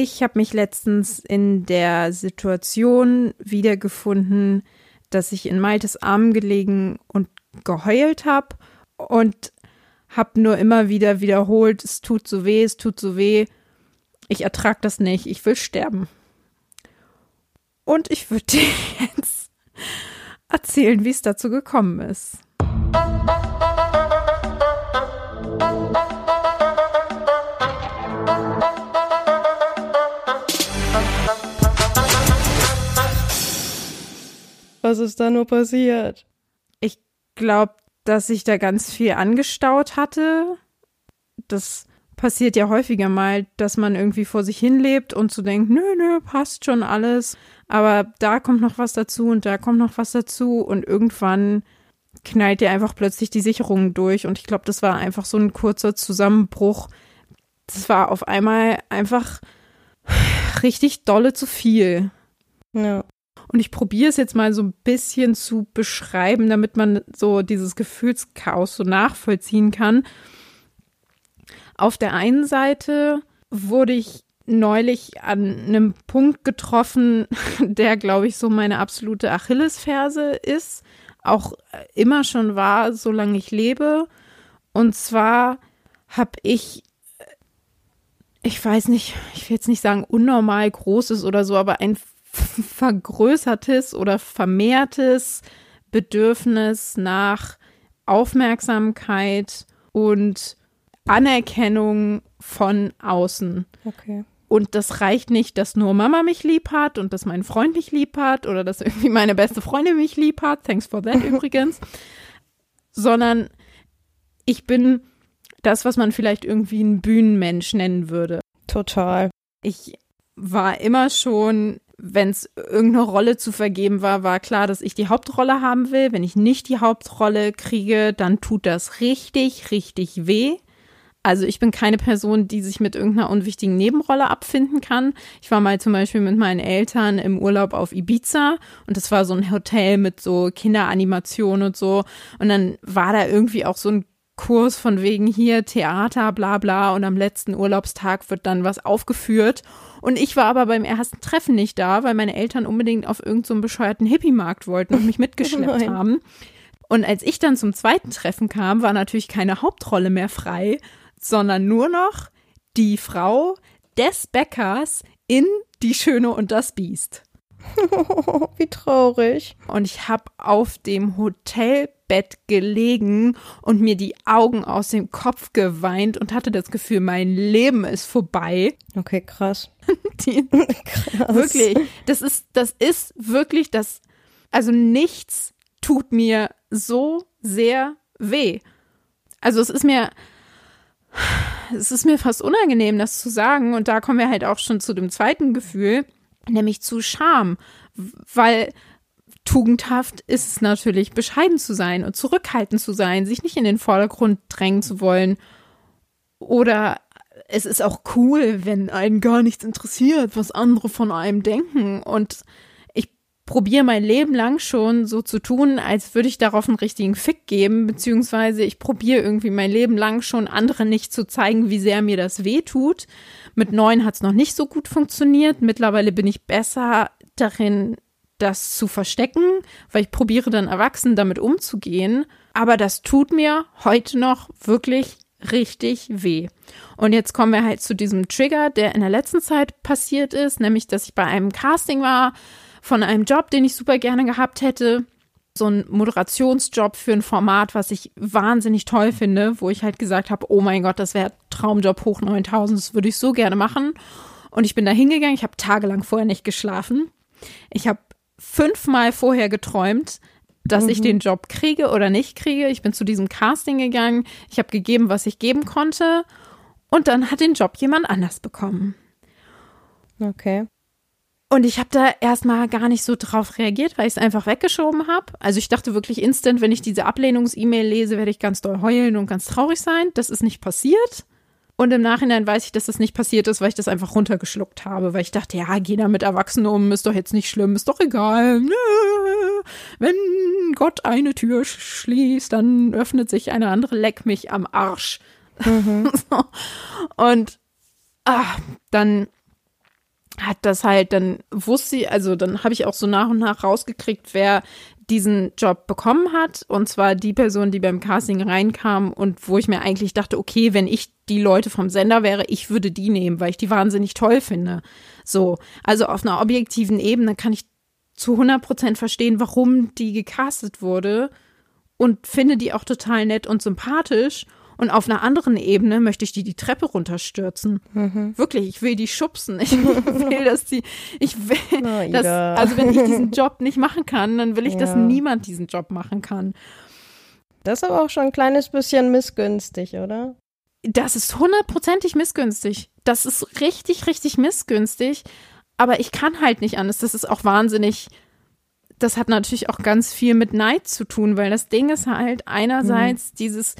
Ich habe mich letztens in der Situation wiedergefunden, dass ich in Maltes Arm gelegen und geheult habe und habe nur immer wieder wiederholt, es tut so weh, es tut so weh. Ich ertrage das nicht, ich will sterben. Und ich würde dir jetzt erzählen, wie es dazu gekommen ist. Was ist da nur passiert? Ich glaube, dass sich da ganz viel angestaut hatte. Das passiert ja häufiger mal, dass man irgendwie vor sich hin lebt und so denkt, nö, nö, passt schon alles. Aber da kommt noch was dazu und da kommt noch was dazu und irgendwann knallt dir einfach plötzlich die Sicherung durch. Und ich glaube, das war einfach so ein kurzer Zusammenbruch. Das war auf einmal einfach richtig dolle zu viel. Ja. Und ich probiere es jetzt mal so ein bisschen zu beschreiben, damit man so dieses Gefühlschaos so nachvollziehen kann. Auf der einen Seite wurde ich neulich an einem Punkt getroffen, der, glaube ich, so meine absolute Achillesferse ist, auch immer schon war, solange ich lebe. Und zwar habe ich, ich weiß nicht, ich will jetzt nicht sagen unnormal großes oder so, aber ein vergrößertes oder vermehrtes Bedürfnis nach Aufmerksamkeit und Anerkennung von außen. Okay. Und das reicht nicht, dass nur Mama mich lieb hat und dass mein Freund mich lieb hat oder dass irgendwie meine beste Freundin mich lieb hat. Thanks for that übrigens. Sondern ich bin das, was man vielleicht irgendwie ein Bühnenmensch nennen würde. Total. Ich war immer schon wenn es irgendeine Rolle zu vergeben war, war klar, dass ich die Hauptrolle haben will. Wenn ich nicht die Hauptrolle kriege, dann tut das richtig, richtig weh. Also ich bin keine Person, die sich mit irgendeiner unwichtigen Nebenrolle abfinden kann. Ich war mal zum Beispiel mit meinen Eltern im Urlaub auf Ibiza und das war so ein Hotel mit so Kinderanimation und so. Und dann war da irgendwie auch so ein Kurs von wegen hier Theater, bla bla und am letzten Urlaubstag wird dann was aufgeführt. Und ich war aber beim ersten Treffen nicht da, weil meine Eltern unbedingt auf irgendeinen so bescheuerten Hippie-Markt wollten und mich mitgeschleppt haben. Und als ich dann zum zweiten Treffen kam, war natürlich keine Hauptrolle mehr frei, sondern nur noch die Frau des Bäckers in Die Schöne und das Biest. Wie traurig. Und ich habe auf dem Hotel Bett gelegen und mir die Augen aus dem Kopf geweint und hatte das Gefühl, mein Leben ist vorbei. Okay, krass. Die, krass. Wirklich, das ist, das ist wirklich das, also nichts tut mir so sehr weh. Also es ist mir, es ist mir fast unangenehm, das zu sagen. Und da kommen wir halt auch schon zu dem zweiten Gefühl, nämlich zu Scham. Weil tugendhaft ist es natürlich, bescheiden zu sein und zurückhaltend zu sein, sich nicht in den Vordergrund drängen zu wollen. Oder es ist auch cool, wenn einen gar nichts interessiert, was andere von einem denken. Und ich probiere mein Leben lang schon so zu tun, als würde ich darauf einen richtigen Fick geben, beziehungsweise ich probiere irgendwie mein Leben lang schon anderen nicht zu zeigen, wie sehr mir das weh tut. Mit neun hat es noch nicht so gut funktioniert. Mittlerweile bin ich besser darin, das zu verstecken, weil ich probiere dann erwachsen damit umzugehen. Aber das tut mir heute noch wirklich richtig weh. Und jetzt kommen wir halt zu diesem Trigger, der in der letzten Zeit passiert ist, nämlich dass ich bei einem Casting war von einem Job, den ich super gerne gehabt hätte. So ein Moderationsjob für ein Format, was ich wahnsinnig toll finde, wo ich halt gesagt habe, oh mein Gott, das wäre Traumjob hoch 9000, das würde ich so gerne machen. Und ich bin da hingegangen, ich habe tagelang vorher nicht geschlafen. Ich habe fünfmal vorher geträumt, dass mhm. ich den Job kriege oder nicht kriege. Ich bin zu diesem Casting gegangen, ich habe gegeben, was ich geben konnte und dann hat den Job jemand anders bekommen. Okay. Und ich habe da erstmal gar nicht so drauf reagiert, weil ich es einfach weggeschoben habe. Also ich dachte wirklich instant, wenn ich diese Ablehnungs-E-Mail lese, werde ich ganz doll heulen und ganz traurig sein. Das ist nicht passiert. Und im Nachhinein weiß ich, dass das nicht passiert ist, weil ich das einfach runtergeschluckt habe, weil ich dachte, ja, geh da mit Erwachsenen um, ist doch jetzt nicht schlimm, ist doch egal. Wenn Gott eine Tür schließt, dann öffnet sich eine andere, leck mich am Arsch. Mhm. Und ah, dann hat das halt, dann wusste sie, also dann habe ich auch so nach und nach rausgekriegt, wer diesen Job bekommen hat. Und zwar die Person, die beim Casting reinkam und wo ich mir eigentlich dachte, okay, wenn ich die Leute vom Sender wäre, ich würde die nehmen, weil ich die wahnsinnig toll finde. So, also auf einer objektiven Ebene kann ich zu 100 Prozent verstehen, warum die gecastet wurde und finde die auch total nett und sympathisch. Und auf einer anderen Ebene möchte ich die die Treppe runterstürzen. Mhm. Wirklich, ich will die schubsen. Ich will, dass die, ich will, oh, dass, also wenn ich diesen Job nicht machen kann, dann will ich, ja. dass niemand diesen Job machen kann. Das ist aber auch schon ein kleines bisschen missgünstig, oder? Das ist hundertprozentig missgünstig. Das ist richtig, richtig missgünstig. Aber ich kann halt nicht anders. Das ist auch wahnsinnig das hat natürlich auch ganz viel mit Neid zu tun, weil das Ding ist halt einerseits mhm. dieses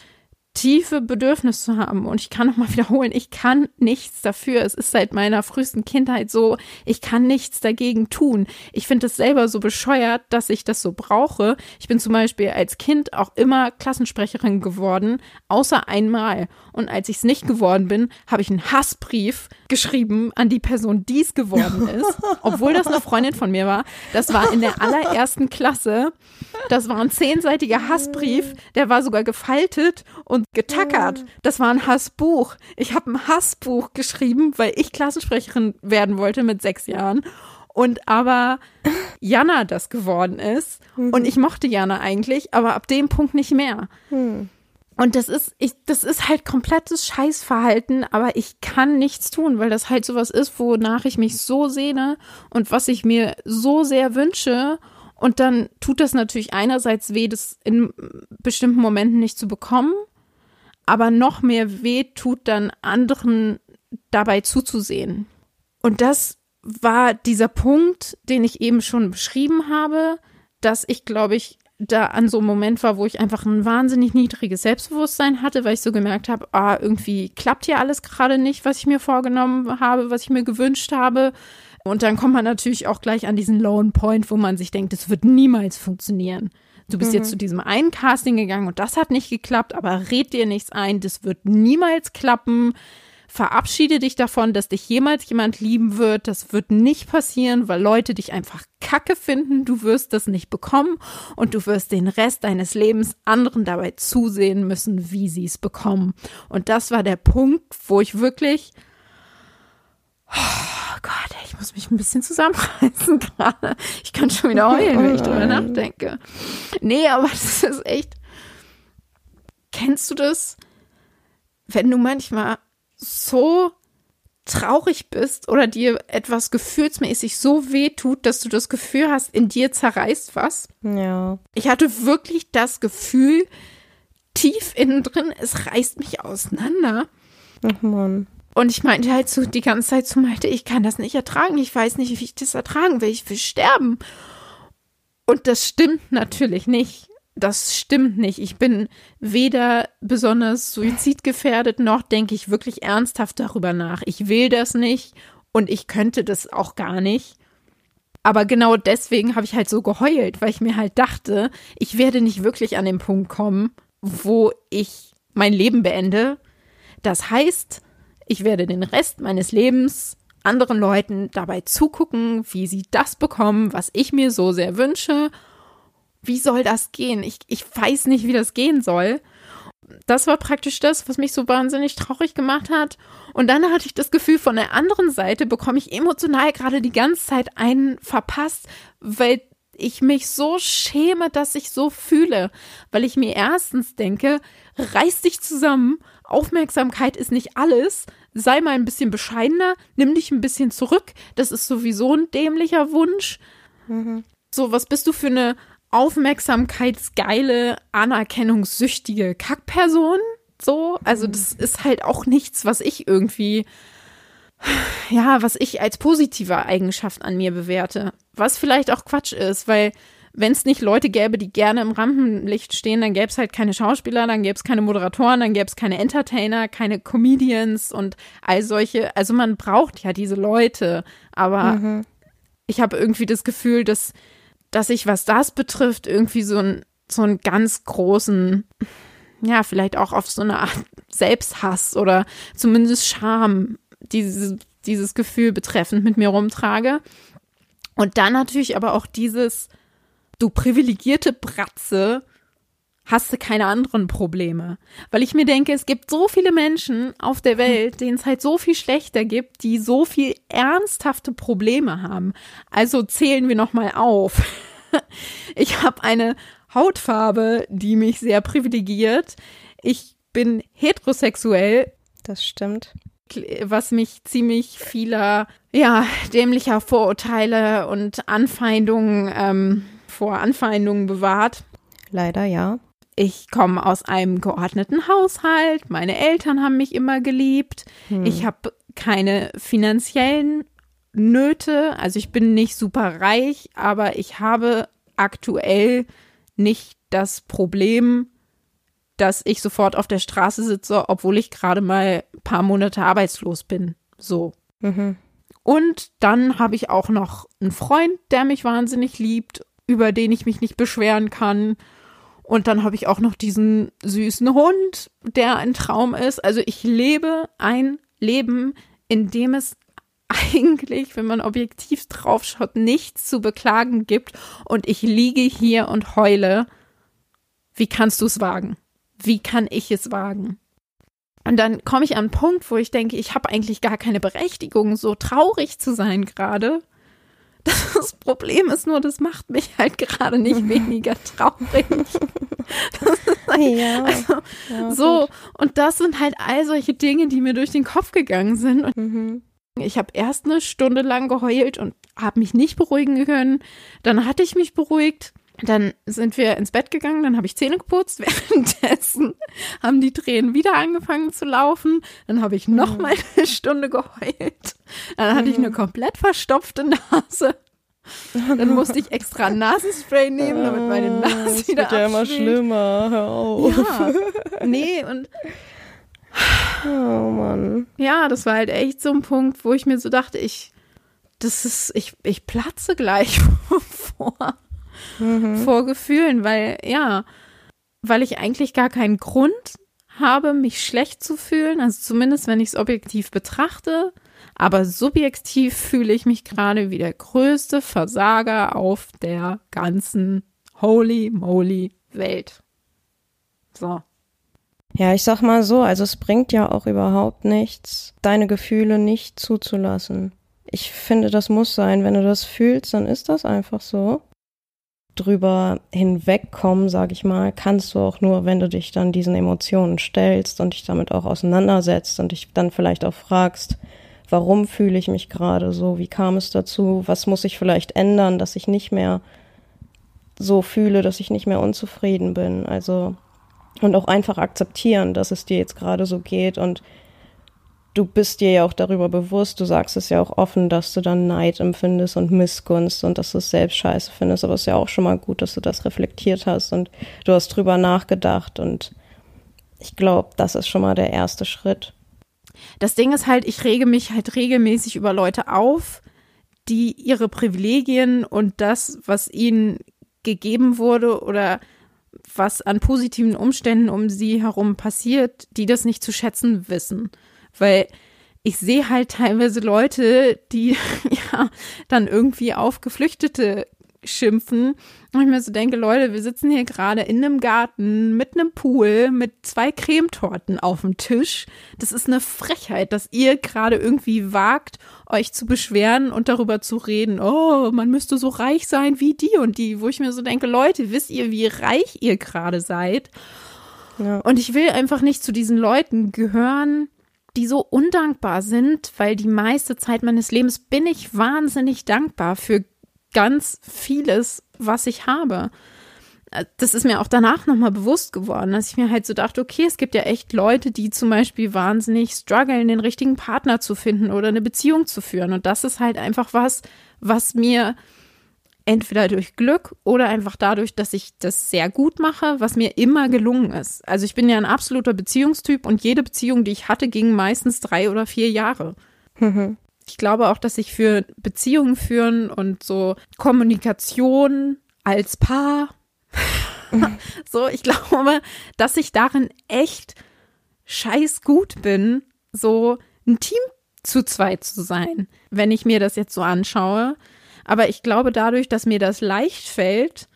tiefe Bedürfnis zu haben. Und ich kann noch mal wiederholen, ich kann nichts dafür. Es ist seit meiner frühesten Kindheit so, ich kann nichts dagegen tun. Ich finde es selber so bescheuert, dass ich das so brauche. Ich bin zum Beispiel als Kind auch immer Klassensprecherin geworden, außer einmal. Und als ich es nicht geworden bin, habe ich einen Hassbrief geschrieben an die Person, die es geworden ist, obwohl das eine Freundin von mir war. Das war in der allerersten Klasse. Das war ein zehnseitiger Hassbrief, der war sogar gefaltet und getackert. Das war ein Hassbuch. Ich habe ein Hassbuch geschrieben, weil ich Klassensprecherin werden wollte mit sechs Jahren. Und aber Jana das geworden ist. Mhm. Und ich mochte Jana eigentlich, aber ab dem Punkt nicht mehr. Mhm. Und das ist, ich, das ist halt komplettes Scheißverhalten, aber ich kann nichts tun, weil das halt sowas ist, wonach ich mich so sehne und was ich mir so sehr wünsche. Und dann tut das natürlich einerseits weh, das in bestimmten Momenten nicht zu bekommen, aber noch mehr weh tut dann anderen dabei zuzusehen. Und das war dieser Punkt, den ich eben schon beschrieben habe, dass ich, glaube ich, da an so einem Moment war, wo ich einfach ein wahnsinnig niedriges Selbstbewusstsein hatte, weil ich so gemerkt habe, ah, irgendwie klappt hier alles gerade nicht, was ich mir vorgenommen habe, was ich mir gewünscht habe. Und dann kommt man natürlich auch gleich an diesen Lone Point, wo man sich denkt, das wird niemals funktionieren. Du bist mhm. jetzt zu diesem einen Casting gegangen und das hat nicht geklappt, aber red dir nichts ein, das wird niemals klappen verabschiede dich davon, dass dich jemals jemand lieben wird. Das wird nicht passieren, weil Leute dich einfach kacke finden. Du wirst das nicht bekommen und du wirst den Rest deines Lebens anderen dabei zusehen müssen, wie sie es bekommen. Und das war der Punkt, wo ich wirklich Oh Gott, mich ein bisschen zusammenreißen gerade. Ich kann schon wieder heulen, wenn ich drüber nachdenke. Nee, aber das ist echt. Kennst du das? Wenn du manchmal so traurig bist oder dir etwas gefühlsmäßig so weh tut, dass du das Gefühl hast, in dir zerreißt was. Ja. Ich hatte wirklich das Gefühl, tief innen drin, es reißt mich auseinander. Ach Mann. Und ich meinte halt so die ganze Zeit zu Malte, ich kann das nicht ertragen. Ich weiß nicht, wie ich das ertragen will. Ich will sterben. Und das stimmt natürlich nicht das stimmt nicht. Ich bin weder besonders suizidgefährdet, noch denke ich wirklich ernsthaft darüber nach. Ich will das nicht und ich könnte das auch gar nicht. Aber genau deswegen habe ich halt so geheult, weil ich mir halt dachte, ich werde nicht wirklich an den Punkt kommen, wo ich mein Leben beende. Das heißt, ich werde den Rest meines Lebens anderen Leuten dabei zugucken, wie sie das bekommen, was ich mir so sehr wünsche wie soll das gehen? Ich, ich weiß nicht, wie das gehen soll. Das war praktisch das, was mich so wahnsinnig traurig gemacht hat. Und dann hatte ich das Gefühl, von der anderen Seite bekomme ich emotional gerade die ganze Zeit einen verpasst, weil ich mich so schäme, dass ich so fühle. Weil ich mir erstens denke, reiß dich zusammen, Aufmerksamkeit ist nicht alles, sei mal ein bisschen bescheidener, nimm dich ein bisschen zurück, das ist sowieso ein dämlicher Wunsch. Mhm. So, was bist du für eine aufmerksamkeitsgeile, anerkennungssüchtige Kackperson. So, also mhm. das ist halt auch nichts, was ich irgendwie, ja, was ich als positive Eigenschaft an mir bewerte. Was vielleicht auch Quatsch ist, weil wenn es nicht Leute gäbe, die gerne im Rampenlicht stehen, dann gäbe es halt keine Schauspieler, dann gäbe es keine Moderatoren, dann gäbe es keine Entertainer, keine Comedians und all solche. Also man braucht ja diese Leute, aber mhm. ich habe irgendwie das Gefühl, dass dass ich, was das betrifft, irgendwie so, ein, so einen ganz großen, ja, vielleicht auch auf so eine Art Selbsthass oder zumindest Scham, diese dieses Gefühl betreffend mit mir rumtrage. Und dann natürlich aber auch dieses, du privilegierte Bratze, hast du keine anderen Probleme. Weil ich mir denke, es gibt so viele Menschen auf der Welt, denen es halt so viel schlechter gibt, die so viel ernsthafte Probleme haben. Also zählen wir nochmal auf. Ich habe eine Hautfarbe, die mich sehr privilegiert. Ich bin heterosexuell. Das stimmt. Was mich ziemlich vieler, ja, dämlicher Vorurteile und Anfeindungen ähm, vor Anfeindungen bewahrt. Leider ja. Ich komme aus einem geordneten Haushalt. Meine Eltern haben mich immer geliebt. Hm. Ich habe keine finanziellen Nöte. Also ich bin nicht super reich, aber ich habe aktuell nicht das Problem, dass ich sofort auf der Straße sitze, obwohl ich gerade mal ein paar Monate arbeitslos bin. So. Mhm. Und dann habe ich auch noch einen Freund, der mich wahnsinnig liebt, über den ich mich nicht beschweren kann. Und dann habe ich auch noch diesen süßen Hund, der ein Traum ist. Also ich lebe ein Leben, in dem es eigentlich, wenn man objektiv draufschaut, nichts zu beklagen gibt. Und ich liege hier und heule. Wie kannst du es wagen? Wie kann ich es wagen? Und dann komme ich an einen Punkt, wo ich denke, ich habe eigentlich gar keine Berechtigung, so traurig zu sein gerade. Das Problem ist nur, das macht mich halt gerade nicht weniger traurig. ja, also, ja, so, gut. und das sind halt all solche Dinge, die mir durch den Kopf gegangen sind. Und mhm. ich habe erst eine Stunde lang geheult und habe mich nicht beruhigen können. Dann hatte ich mich beruhigt. Dann sind wir ins Bett gegangen, dann habe ich Zähne geputzt. Währenddessen haben die Tränen wieder angefangen zu laufen. Dann habe ich noch mhm. mal eine Stunde geheult. Dann hatte ich eine mhm. komplett verstopfte Nase. Dann musste ich extra Nasenspray nehmen, damit meine ah, Nase das wieder Das wird ja immer schlimmer. Hör auf. Ja, nee, und Oh Mann. Ja, das war halt echt so ein Punkt, wo ich mir so dachte, ich, das ist, ich, ich platze gleich vor mhm. vor Gefühlen, weil ja, weil ich eigentlich gar keinen Grund habe, mich schlecht zu fühlen, also zumindest wenn ich es objektiv betrachte, aber subjektiv fühle ich mich gerade wie der größte Versager auf der ganzen holy moly Welt. So. Ja, ich sag mal so, also es bringt ja auch überhaupt nichts, deine Gefühle nicht zuzulassen. Ich finde, das muss sein. Wenn du das fühlst, dann ist das einfach so drüber hinwegkommen, sag ich mal, kannst du auch nur, wenn du dich dann diesen Emotionen stellst und dich damit auch auseinandersetzt und dich dann vielleicht auch fragst, warum fühle ich mich gerade so, wie kam es dazu, was muss ich vielleicht ändern, dass ich nicht mehr so fühle, dass ich nicht mehr unzufrieden bin. Also und auch einfach akzeptieren, dass es dir jetzt gerade so geht und du bist dir ja auch darüber bewusst, du sagst es ja auch offen, dass du dann Neid empfindest und Missgunst und dass du es selbst scheiße findest, aber es ist ja auch schon mal gut, dass du das reflektiert hast und du hast drüber nachgedacht und ich glaube, das ist schon mal der erste Schritt. Das Ding ist halt, ich rege mich halt regelmäßig über Leute auf, die ihre Privilegien und das, was ihnen gegeben wurde oder was an positiven Umständen um sie herum passiert, die das nicht zu schätzen wissen weil ich sehe halt teilweise Leute, die ja dann irgendwie auf Geflüchtete schimpfen. Und ich mir so denke, Leute, wir sitzen hier gerade in einem Garten mit einem Pool mit zwei Cremetorten auf dem Tisch. Das ist eine Frechheit, dass ihr gerade irgendwie wagt, euch zu beschweren und darüber zu reden. Oh, man müsste so reich sein wie die und die, wo ich mir so denke, Leute, wisst ihr, wie reich ihr gerade seid? Ja. Und ich will einfach nicht zu diesen Leuten gehören, die so undankbar sind, weil die meiste Zeit meines Lebens bin ich wahnsinnig dankbar für ganz vieles, was ich habe. Das ist mir auch danach nochmal bewusst geworden, dass ich mir halt so dachte, okay, es gibt ja echt Leute, die zum Beispiel wahnsinnig strugglen, den richtigen Partner zu finden oder eine Beziehung zu führen. Und das ist halt einfach was, was mir entweder durch Glück oder einfach dadurch, dass ich das sehr gut mache, was mir immer gelungen ist. Also ich bin ja ein absoluter Beziehungstyp und jede Beziehung, die ich hatte, ging meistens drei oder vier Jahre. Mhm. Ich glaube auch, dass ich für Beziehungen führen und so Kommunikation als Paar, mhm. so, ich glaube, dass ich darin echt scheiß gut bin, so ein Team zu zweit zu sein, wenn ich mir das jetzt so anschaue. Aber ich glaube, dadurch, dass mir das leicht fällt,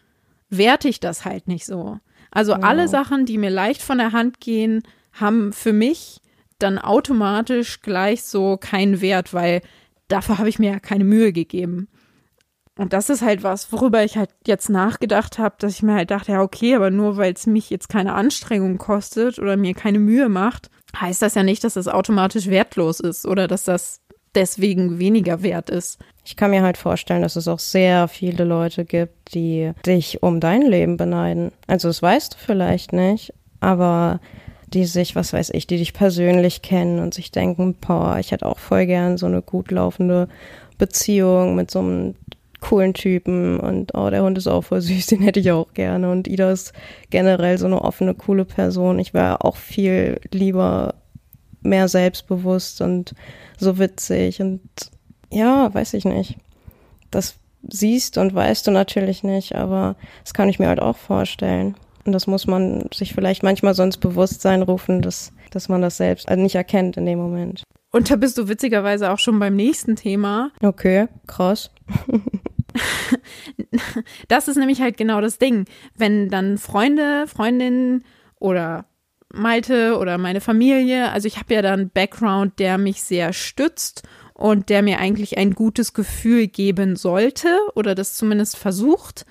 werte ich das halt nicht so. Also wow. alle Sachen, die mir leicht von der Hand gehen, haben für mich dann automatisch gleich so keinen Wert, weil dafür habe ich mir ja keine Mühe gegeben. Und das ist halt was, worüber ich halt jetzt nachgedacht habe, dass ich mir halt dachte, ja, okay, aber nur weil es mich jetzt keine Anstrengung kostet oder mir keine Mühe macht, heißt das ja nicht, dass das automatisch wertlos ist oder dass das deswegen weniger wert ist. Ich kann mir halt vorstellen, dass es auch sehr viele Leute gibt, die dich um dein Leben beneiden. Also das weißt du vielleicht nicht, aber die sich, was weiß ich, die dich persönlich kennen und sich denken, boah, ich hätte auch voll gern so eine gut laufende Beziehung mit so einem coolen Typen und oh, der Hund ist auch voll süß, den hätte ich auch gerne. Und Ida ist generell so eine offene, coole Person. Ich wäre auch viel lieber mehr selbstbewusst und so witzig und ja, weiß ich nicht. Das siehst und weißt du natürlich nicht, aber das kann ich mir halt auch vorstellen. Und das muss man sich vielleicht manchmal so ins Bewusstsein rufen, dass, dass man das selbst also nicht erkennt in dem Moment. Und da bist du witzigerweise auch schon beim nächsten Thema. Okay, krass. das ist nämlich halt genau das Ding. Wenn dann Freunde, Freundinnen oder Malte oder meine Familie, also ich habe ja dann einen Background, der mich sehr stützt und der mir eigentlich ein gutes Gefühl geben sollte oder das zumindest versucht.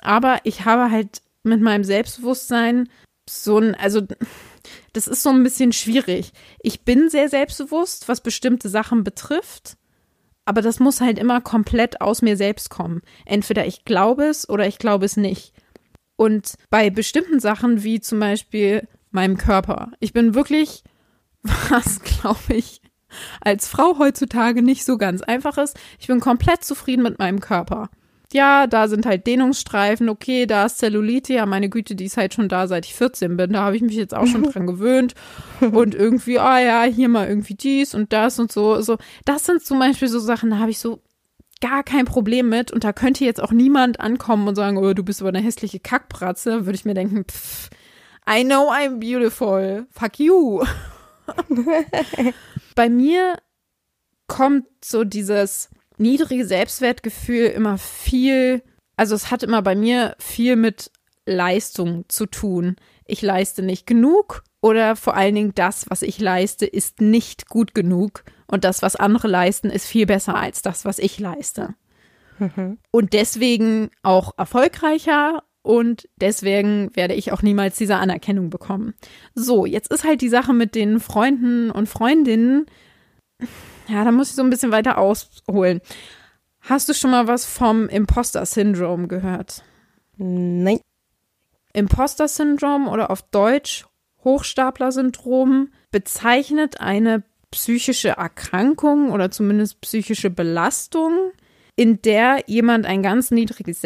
Aber ich habe halt mit meinem Selbstbewusstsein so ein, also das ist so ein bisschen schwierig. Ich bin sehr selbstbewusst, was bestimmte Sachen betrifft, aber das muss halt immer komplett aus mir selbst kommen. Entweder ich glaube es oder ich glaube es nicht. Und bei bestimmten Sachen, wie zum Beispiel meinem Körper, ich bin wirklich, was glaube ich, als Frau heutzutage nicht so ganz einfach ist, ich bin komplett zufrieden mit meinem Körper ja, da sind halt Dehnungsstreifen, okay, da ist Zellulite, ja, meine Güte, die ist halt schon da, seit ich 14 bin. Da habe ich mich jetzt auch schon dran gewöhnt. Und irgendwie, ah oh ja, hier mal irgendwie dies und das und so. So, das sind zum Beispiel so Sachen, da habe ich so gar kein Problem mit. Und da könnte jetzt auch niemand ankommen und sagen, oh, du bist aber eine hässliche Kackbratze. Würde ich mir denken, pff, I know I'm beautiful. Fuck you. Bei mir kommt so dieses niedrige Selbstwertgefühl immer viel, also es hat immer bei mir viel mit Leistung zu tun. Ich leiste nicht genug oder vor allen Dingen das, was ich leiste, ist nicht gut genug und das, was andere leisten, ist viel besser als das, was ich leiste. Mhm. Und deswegen auch erfolgreicher und deswegen werde ich auch niemals diese Anerkennung bekommen. So, jetzt ist halt die Sache mit den Freunden und Freundinnen ja, da muss ich so ein bisschen weiter ausholen. Hast du schon mal was vom Imposter-Syndrom gehört? Nein. Imposter-Syndrom oder auf Deutsch Hochstapler-Syndrom bezeichnet eine psychische Erkrankung oder zumindest psychische Belastung, in der jemand ein ganz niedriges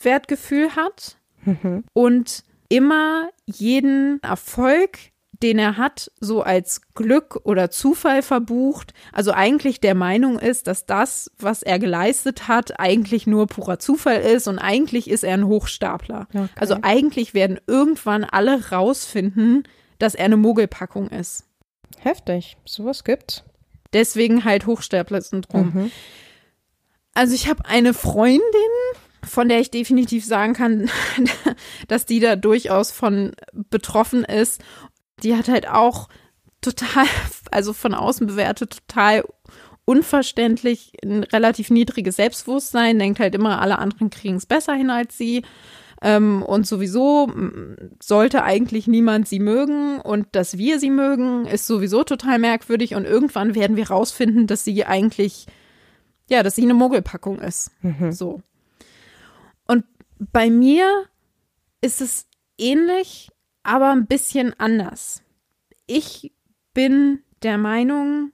Selbstwertgefühl hat mhm. und immer jeden Erfolg den er hat, so als Glück oder Zufall verbucht. Also eigentlich der Meinung ist, dass das, was er geleistet hat, eigentlich nur purer Zufall ist und eigentlich ist er ein Hochstapler. Okay. Also eigentlich werden irgendwann alle rausfinden, dass er eine Mogelpackung ist. Heftig, sowas gibt's. Deswegen halt Hochstapler-Syndrom. Mhm. Also ich habe eine Freundin, von der ich definitiv sagen kann, dass die da durchaus von betroffen ist die hat halt auch total, also von außen bewertet, total unverständlich ein relativ niedriges Selbstbewusstsein, denkt halt immer, alle anderen kriegen es besser hin als sie. Ähm, und sowieso sollte eigentlich niemand sie mögen und dass wir sie mögen, ist sowieso total merkwürdig und irgendwann werden wir rausfinden, dass sie eigentlich, ja, dass sie eine Mogelpackung ist. Mhm. So. Bei mir ist es ähnlich aber ein bisschen anders. Ich bin der Meinung,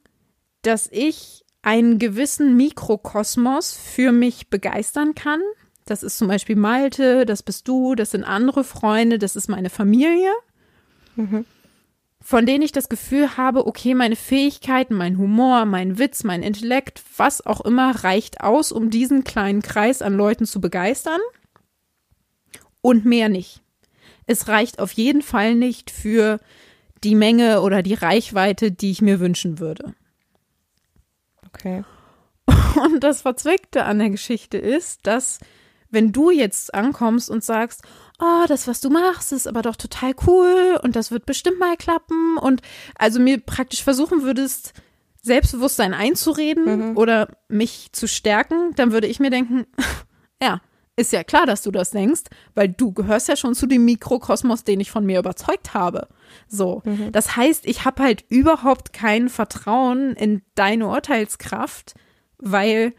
dass ich einen gewissen Mikrokosmos für mich begeistern kann. Das ist zum Beispiel Malte, das bist du, das sind andere Freunde, das ist meine Familie. Mhm. Von denen ich das Gefühl habe, okay, meine Fähigkeiten, mein Humor, mein Witz, mein Intellekt, was auch immer, reicht aus, um diesen kleinen Kreis an Leuten zu begeistern. Und mehr nicht es reicht auf jeden Fall nicht für die Menge oder die Reichweite, die ich mir wünschen würde. Okay. Und das Verzwickte an der Geschichte ist, dass wenn du jetzt ankommst und sagst, oh, das, was du machst, ist aber doch total cool und das wird bestimmt mal klappen und also mir praktisch versuchen würdest, Selbstbewusstsein einzureden mhm. oder mich zu stärken, dann würde ich mir denken, ja, ist ja klar, dass du das denkst, weil du gehörst ja schon zu dem Mikrokosmos, den ich von mir überzeugt habe. So, mhm. das heißt, ich habe halt überhaupt kein Vertrauen in deine Urteilskraft, weil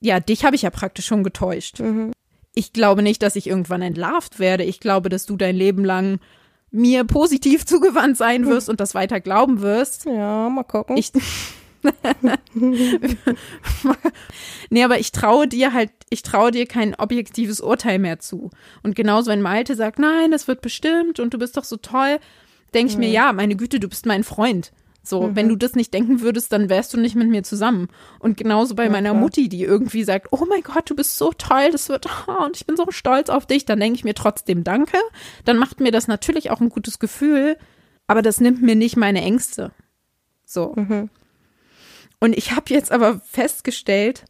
ja, dich habe ich ja praktisch schon getäuscht. Mhm. Ich glaube nicht, dass ich irgendwann entlarvt werde. Ich glaube, dass du dein Leben lang mir positiv zugewandt sein wirst und das weiter glauben wirst. Ja, mal gucken. Ich, nee, aber ich traue dir halt, ich traue dir kein objektives Urteil mehr zu. Und genauso, wenn Malte sagt, nein, das wird bestimmt und du bist doch so toll, denke ich mhm. mir, ja, meine Güte, du bist mein Freund. So, mhm. wenn du das nicht denken würdest, dann wärst du nicht mit mir zusammen. Und genauso bei ja, meiner klar. Mutti, die irgendwie sagt, oh mein Gott, du bist so toll, das wird, oh, und ich bin so stolz auf dich, dann denke ich mir trotzdem Danke. Dann macht mir das natürlich auch ein gutes Gefühl, aber das nimmt mir nicht meine Ängste. So. Mhm. Und ich habe jetzt aber festgestellt,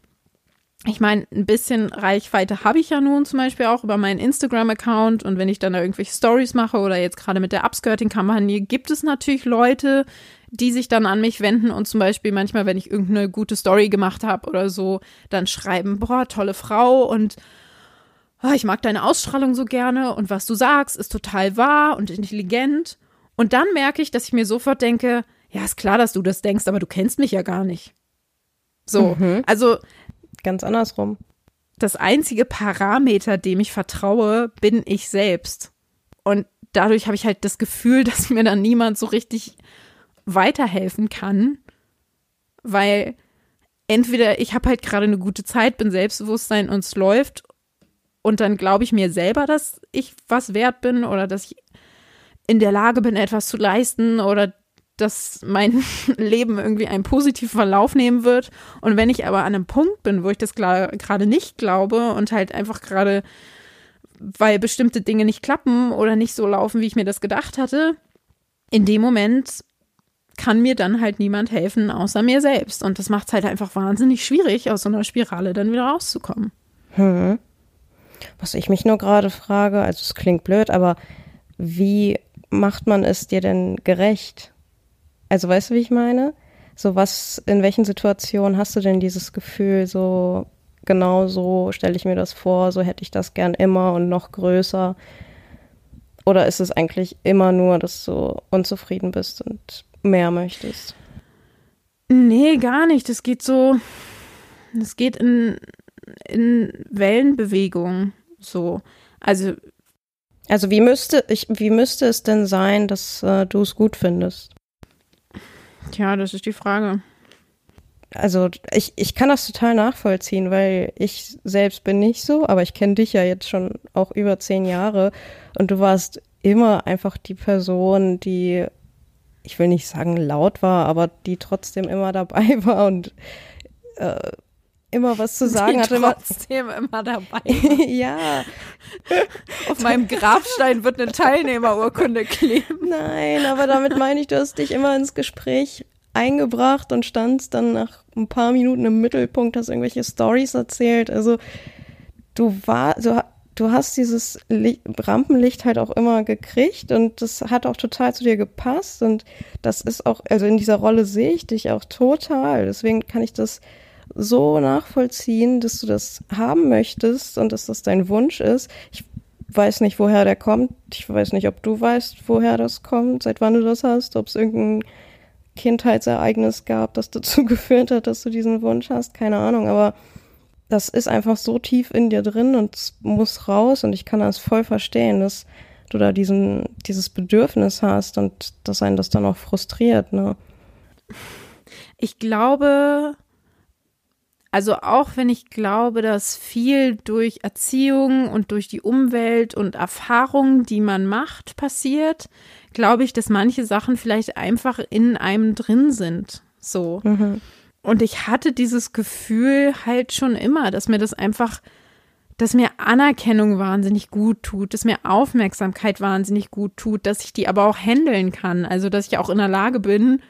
ich meine, ein bisschen Reichweite habe ich ja nun zum Beispiel auch über meinen Instagram-Account und wenn ich dann da irgendwelche Stories mache oder jetzt gerade mit der Upskirting-Kampagne, gibt es natürlich Leute, die sich dann an mich wenden und zum Beispiel manchmal, wenn ich irgendeine gute Story gemacht habe oder so, dann schreiben, boah, tolle Frau und oh, ich mag deine Ausstrahlung so gerne und was du sagst, ist total wahr und intelligent. Und dann merke ich, dass ich mir sofort denke, ja, ist klar, dass du das denkst, aber du kennst mich ja gar nicht. So, mhm. also ganz andersrum. Das einzige Parameter, dem ich vertraue, bin ich selbst. Und dadurch habe ich halt das Gefühl, dass mir dann niemand so richtig weiterhelfen kann, weil entweder ich habe halt gerade eine gute Zeit, bin Selbstbewusstsein und es läuft und dann glaube ich mir selber, dass ich was wert bin oder dass ich in der Lage bin, etwas zu leisten oder dass mein Leben irgendwie einen positiven Verlauf nehmen wird. Und wenn ich aber an einem Punkt bin, wo ich das gerade nicht glaube und halt einfach gerade, weil bestimmte Dinge nicht klappen oder nicht so laufen, wie ich mir das gedacht hatte, in dem Moment kann mir dann halt niemand helfen, außer mir selbst. Und das macht es halt einfach wahnsinnig schwierig, aus so einer Spirale dann wieder rauszukommen. Hm. Was ich mich nur gerade frage, also es klingt blöd, aber wie macht man es dir denn gerecht? Also weißt du, wie ich meine? So was, in welchen Situationen hast du denn dieses Gefühl, so genau so stelle ich mir das vor, so hätte ich das gern immer und noch größer? Oder ist es eigentlich immer nur, dass du unzufrieden bist und mehr möchtest. Nee, gar nicht. Es geht so, es geht in, in Wellenbewegung so. Also. Also wie müsste ich, wie müsste es denn sein, dass äh, du es gut findest? Tja, das ist die Frage. Also ich, ich kann das total nachvollziehen, weil ich selbst bin nicht so, aber ich kenne dich ja jetzt schon auch über zehn Jahre und du warst immer einfach die Person, die ich will nicht sagen laut war, aber die trotzdem immer dabei war und äh, immer was zu sagen die hatte. Trotzdem immer dabei. ja. Auf meinem Grabstein wird eine Teilnehmerurkunde kleben. Nein, aber damit meine ich, du hast dich immer ins Gespräch eingebracht und standst dann nach ein paar Minuten im Mittelpunkt, hast irgendwelche Stories erzählt. Also du war, so du hast dieses Licht, Rampenlicht halt auch immer gekriegt und das hat auch total zu dir gepasst und das ist auch, also in dieser Rolle sehe ich dich auch total. Deswegen kann ich das so nachvollziehen, dass du das haben möchtest und dass das dein Wunsch ist. Ich weiß nicht, woher der kommt. Ich weiß nicht, ob du weißt, woher das kommt, seit wann du das hast, ob es irgendein Kindheitsereignis gab, das dazu geführt hat, dass du diesen Wunsch hast. Keine Ahnung, aber das ist einfach so tief in dir drin und muss raus und ich kann das voll verstehen, dass du da diesen, dieses Bedürfnis hast und dass einen das dann auch frustriert, ne? Ich glaube, also auch wenn ich glaube, dass viel durch Erziehung und durch die Umwelt und Erfahrungen, die man macht, passiert, glaube ich, dass manche Sachen vielleicht einfach in einem drin sind. So. Mhm. Und ich hatte dieses Gefühl halt schon immer, dass mir das einfach, dass mir Anerkennung wahnsinnig gut tut, dass mir Aufmerksamkeit wahnsinnig gut tut, dass ich die aber auch handeln kann. Also, dass ich auch in der Lage bin,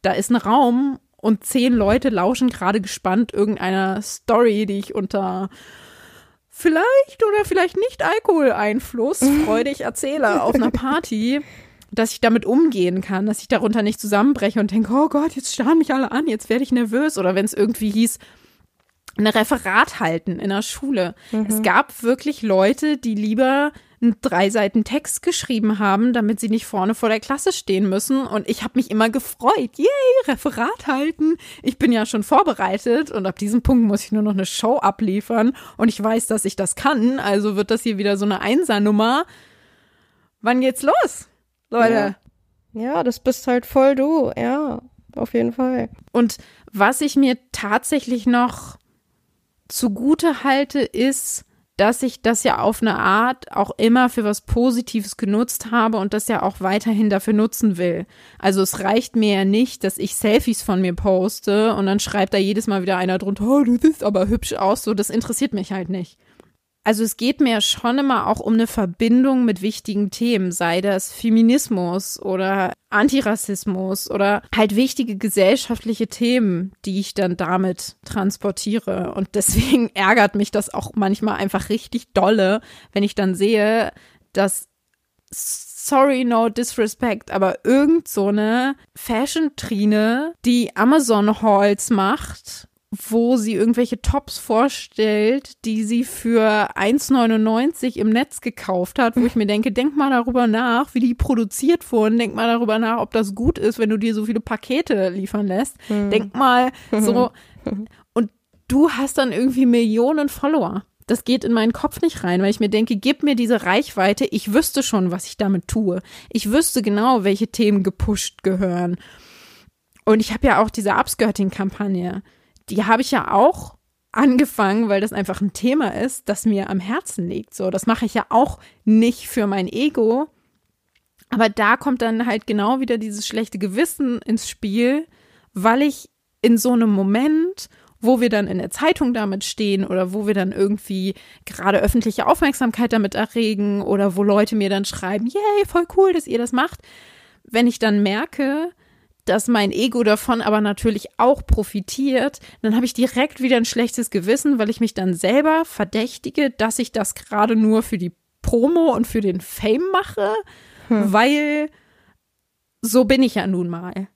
da ist ein Raum und zehn Leute lauschen gerade gespannt irgendeiner Story, die ich unter vielleicht oder vielleicht nicht Alkoholeinfluss freudig erzähle auf einer Party, dass ich damit umgehen kann, dass ich darunter nicht zusammenbreche und denke, oh Gott, jetzt starren mich alle an, jetzt werde ich nervös. Oder wenn es irgendwie hieß, ein Referat halten in der Schule. Mhm. Es gab wirklich Leute, die lieber drei Seiten Text geschrieben haben, damit sie nicht vorne vor der Klasse stehen müssen. Und ich habe mich immer gefreut. Yay, Referat halten. Ich bin ja schon vorbereitet und ab diesem Punkt muss ich nur noch eine Show abliefern. Und ich weiß, dass ich das kann. Also wird das hier wieder so eine Einsernummer. Wann geht's los, Leute? Ja. ja, das bist halt voll du. Ja, auf jeden Fall. Und was ich mir tatsächlich noch zugute halte, ist, dass ich das ja auf eine Art auch immer für was Positives genutzt habe und das ja auch weiterhin dafür nutzen will. Also es reicht mir ja nicht, dass ich Selfies von mir poste und dann schreibt da jedes Mal wieder einer drunter, oh, du siehst aber hübsch aus, so das interessiert mich halt nicht. Also es geht mir schon immer auch um eine Verbindung mit wichtigen Themen, sei das Feminismus oder Antirassismus oder halt wichtige gesellschaftliche Themen, die ich dann damit transportiere. Und deswegen ärgert mich das auch manchmal einfach richtig dolle, wenn ich dann sehe, dass sorry, no disrespect, aber irgend so eine Fashion-Trine, die Amazon-Halls macht wo sie irgendwelche Tops vorstellt, die sie für 1,99 im Netz gekauft hat, wo ich mir denke, denk mal darüber nach, wie die produziert wurden, denk mal darüber nach, ob das gut ist, wenn du dir so viele Pakete liefern lässt. Mhm. Denk mal so. Und du hast dann irgendwie Millionen Follower. Das geht in meinen Kopf nicht rein, weil ich mir denke, gib mir diese Reichweite, ich wüsste schon, was ich damit tue. Ich wüsste genau, welche Themen gepusht gehören. Und ich habe ja auch diese Upskirting-Kampagne die habe ich ja auch angefangen, weil das einfach ein Thema ist, das mir am Herzen liegt. So, das mache ich ja auch nicht für mein Ego. Aber da kommt dann halt genau wieder dieses schlechte Gewissen ins Spiel, weil ich in so einem Moment, wo wir dann in der Zeitung damit stehen oder wo wir dann irgendwie gerade öffentliche Aufmerksamkeit damit erregen oder wo Leute mir dann schreiben, yay, voll cool, dass ihr das macht. Wenn ich dann merke, dass mein Ego davon aber natürlich auch profitiert, dann habe ich direkt wieder ein schlechtes Gewissen, weil ich mich dann selber verdächtige, dass ich das gerade nur für die Promo und für den Fame mache, hm. weil so bin ich ja nun mal.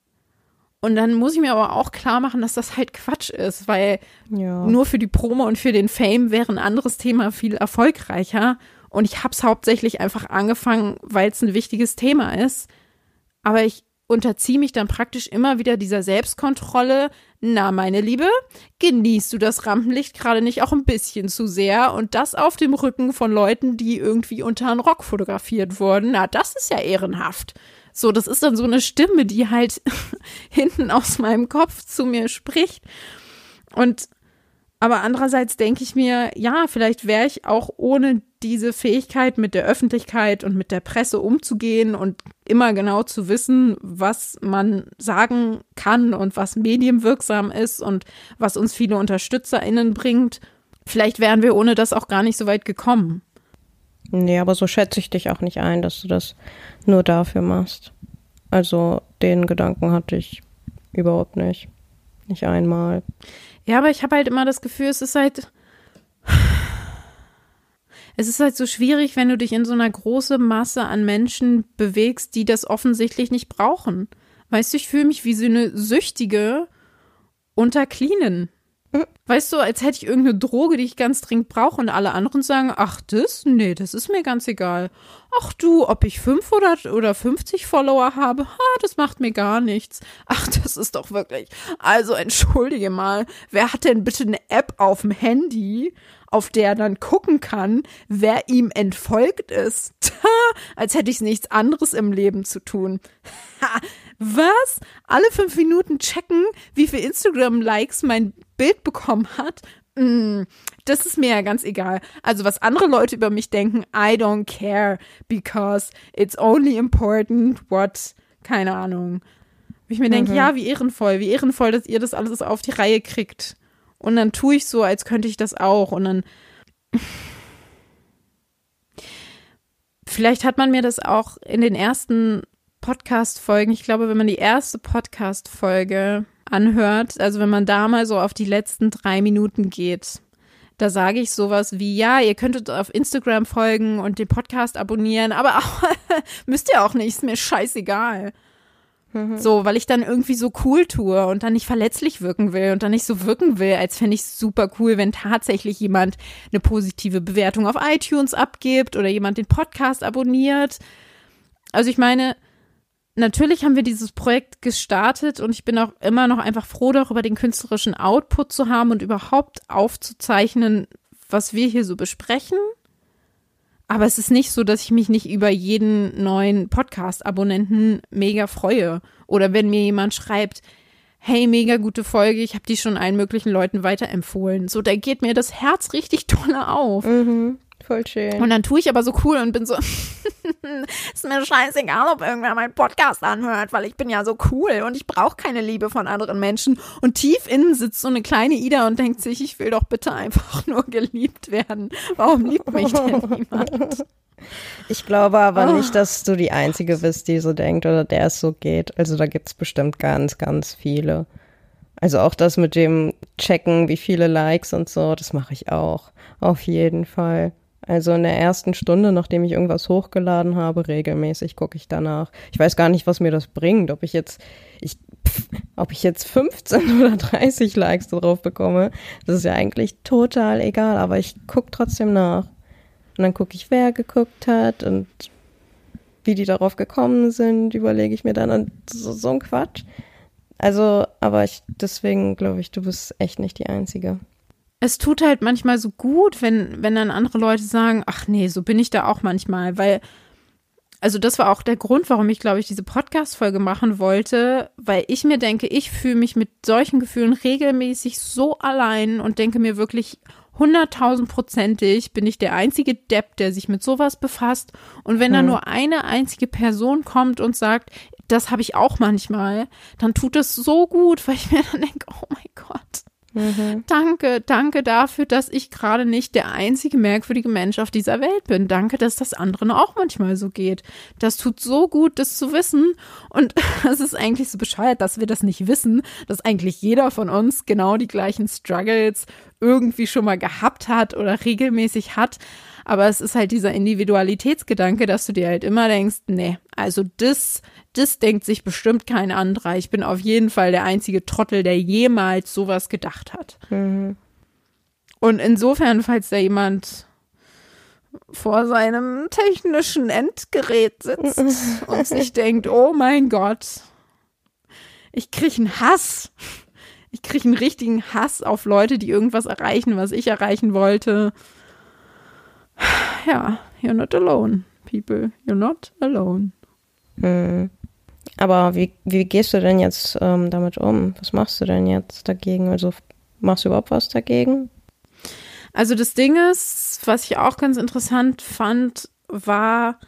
Und dann muss ich mir aber auch klar machen, dass das halt Quatsch ist, weil ja. nur für die Promo und für den Fame wäre ein anderes Thema viel erfolgreicher. Und ich habe es hauptsächlich einfach angefangen, weil es ein wichtiges Thema ist. Aber ich unterziehe mich dann praktisch immer wieder dieser Selbstkontrolle. Na, meine Liebe, genießt du das Rampenlicht gerade nicht auch ein bisschen zu sehr und das auf dem Rücken von Leuten, die irgendwie unter einen Rock fotografiert wurden? Na, das ist ja ehrenhaft. So, das ist dann so eine Stimme, die halt hinten aus meinem Kopf zu mir spricht. Und aber andererseits denke ich mir, ja, vielleicht wäre ich auch ohne diese Fähigkeit, mit der Öffentlichkeit und mit der Presse umzugehen und immer genau zu wissen, was man sagen kann und was medienwirksam ist und was uns viele UnterstützerInnen bringt. Vielleicht wären wir ohne das auch gar nicht so weit gekommen. Nee, aber so schätze ich dich auch nicht ein, dass du das nur dafür machst. Also den Gedanken hatte ich überhaupt nicht. Nicht einmal. Ja, aber ich habe halt immer das Gefühl, es ist halt. Es ist halt so schwierig, wenn du dich in so einer großen Masse an Menschen bewegst, die das offensichtlich nicht brauchen. Weißt du, ich fühle mich wie so eine Süchtige unter Cleanen. Weißt du, als hätte ich irgendeine Droge, die ich ganz dringend brauche und alle anderen sagen, ach das? Nee, das ist mir ganz egal. Ach du, ob ich 500 oder 50 Follower habe, ha, das macht mir gar nichts. Ach, das ist doch wirklich. Also entschuldige mal, wer hat denn bitte eine App auf dem Handy, auf der er dann gucken kann, wer ihm entfolgt ist? als hätte ich nichts anderes im Leben zu tun. Ha, was? Alle fünf Minuten checken, wie viel Instagram-Likes mein Bild bekommen hat? Mm, das ist mir ja ganz egal. Also was andere Leute über mich denken, I don't care, because it's only important what, keine Ahnung. Ich mir denke, mhm. ja, wie ehrenvoll, wie ehrenvoll, dass ihr das alles auf die Reihe kriegt. Und dann tue ich so, als könnte ich das auch. Und dann. Vielleicht hat man mir das auch in den ersten Podcast-Folgen, ich glaube, wenn man die erste Podcast-Folge anhört, also wenn man da mal so auf die letzten drei Minuten geht, da sage ich sowas wie, ja, ihr könntet auf Instagram folgen und den Podcast abonnieren, aber auch, müsst ihr auch nicht, ist mir scheißegal. Mhm. So, weil ich dann irgendwie so cool tue und dann nicht verletzlich wirken will und dann nicht so wirken will, als fände ich es super cool, wenn tatsächlich jemand eine positive Bewertung auf iTunes abgibt oder jemand den Podcast abonniert. Also ich meine, natürlich haben wir dieses Projekt gestartet und ich bin auch immer noch einfach froh darüber, den künstlerischen Output zu haben und überhaupt aufzuzeichnen, was wir hier so besprechen. Aber es ist nicht so, dass ich mich nicht über jeden neuen Podcast-Abonnenten mega freue. Oder wenn mir jemand schreibt, hey, mega gute Folge, ich habe die schon allen möglichen Leuten weiterempfohlen. So, da geht mir das Herz richtig dolle auf. Mhm. Voll schön. Und dann tue ich aber so cool und bin so, ist mir scheißegal, ob irgendwer meinen Podcast anhört, weil ich bin ja so cool und ich brauche keine Liebe von anderen Menschen. Und tief innen sitzt so eine kleine Ida und denkt sich, ich will doch bitte einfach nur geliebt werden. Warum liebt mich denn niemand? Ich glaube aber oh. nicht, dass du die Einzige bist, die so denkt oder der es so geht. Also da gibt es bestimmt ganz, ganz viele. Also auch das mit dem Checken, wie viele Likes und so, das mache ich auch. Auf jeden Fall. Also in der ersten Stunde, nachdem ich irgendwas hochgeladen habe, regelmäßig gucke ich danach. Ich weiß gar nicht, was mir das bringt, ob ich jetzt, ich, pff, ob ich jetzt 15 oder 30 Likes darauf bekomme. Das ist ja eigentlich total egal, aber ich gucke trotzdem nach. Und dann gucke ich, wer geguckt hat und wie die darauf gekommen sind, überlege ich mir dann und so, so ein Quatsch. Also, aber ich, deswegen glaube ich, du bist echt nicht die Einzige es tut halt manchmal so gut, wenn, wenn dann andere Leute sagen, ach nee, so bin ich da auch manchmal, weil, also das war auch der Grund, warum ich, glaube ich, diese Podcast-Folge machen wollte, weil ich mir denke, ich fühle mich mit solchen Gefühlen regelmäßig so allein und denke mir wirklich, hunderttausendprozentig bin ich der einzige Depp, der sich mit sowas befasst. Und wenn da nur eine einzige Person kommt und sagt, das habe ich auch manchmal, dann tut das so gut, weil ich mir dann denke, oh mein Gott, Mhm. Danke, danke dafür, dass ich gerade nicht der einzige merkwürdige Mensch auf dieser Welt bin. Danke, dass das anderen auch manchmal so geht. Das tut so gut, das zu wissen. Und es ist eigentlich so bescheuert, dass wir das nicht wissen, dass eigentlich jeder von uns genau die gleichen Struggles irgendwie schon mal gehabt hat oder regelmäßig hat. Aber es ist halt dieser Individualitätsgedanke, dass du dir halt immer denkst, nee, also das, das denkt sich bestimmt kein anderer. Ich bin auf jeden Fall der einzige Trottel, der jemals sowas gedacht hat. Mhm. Und insofern, falls da jemand vor seinem technischen Endgerät sitzt und sich denkt, oh mein Gott, ich kriege einen Hass. Ich kriege einen richtigen Hass auf Leute, die irgendwas erreichen, was ich erreichen wollte ja, you're not alone, people. You're not alone. Hm. Aber wie, wie gehst du denn jetzt ähm, damit um? Was machst du denn jetzt dagegen? Also machst du überhaupt was dagegen? Also das Ding ist, was ich auch ganz interessant fand, war,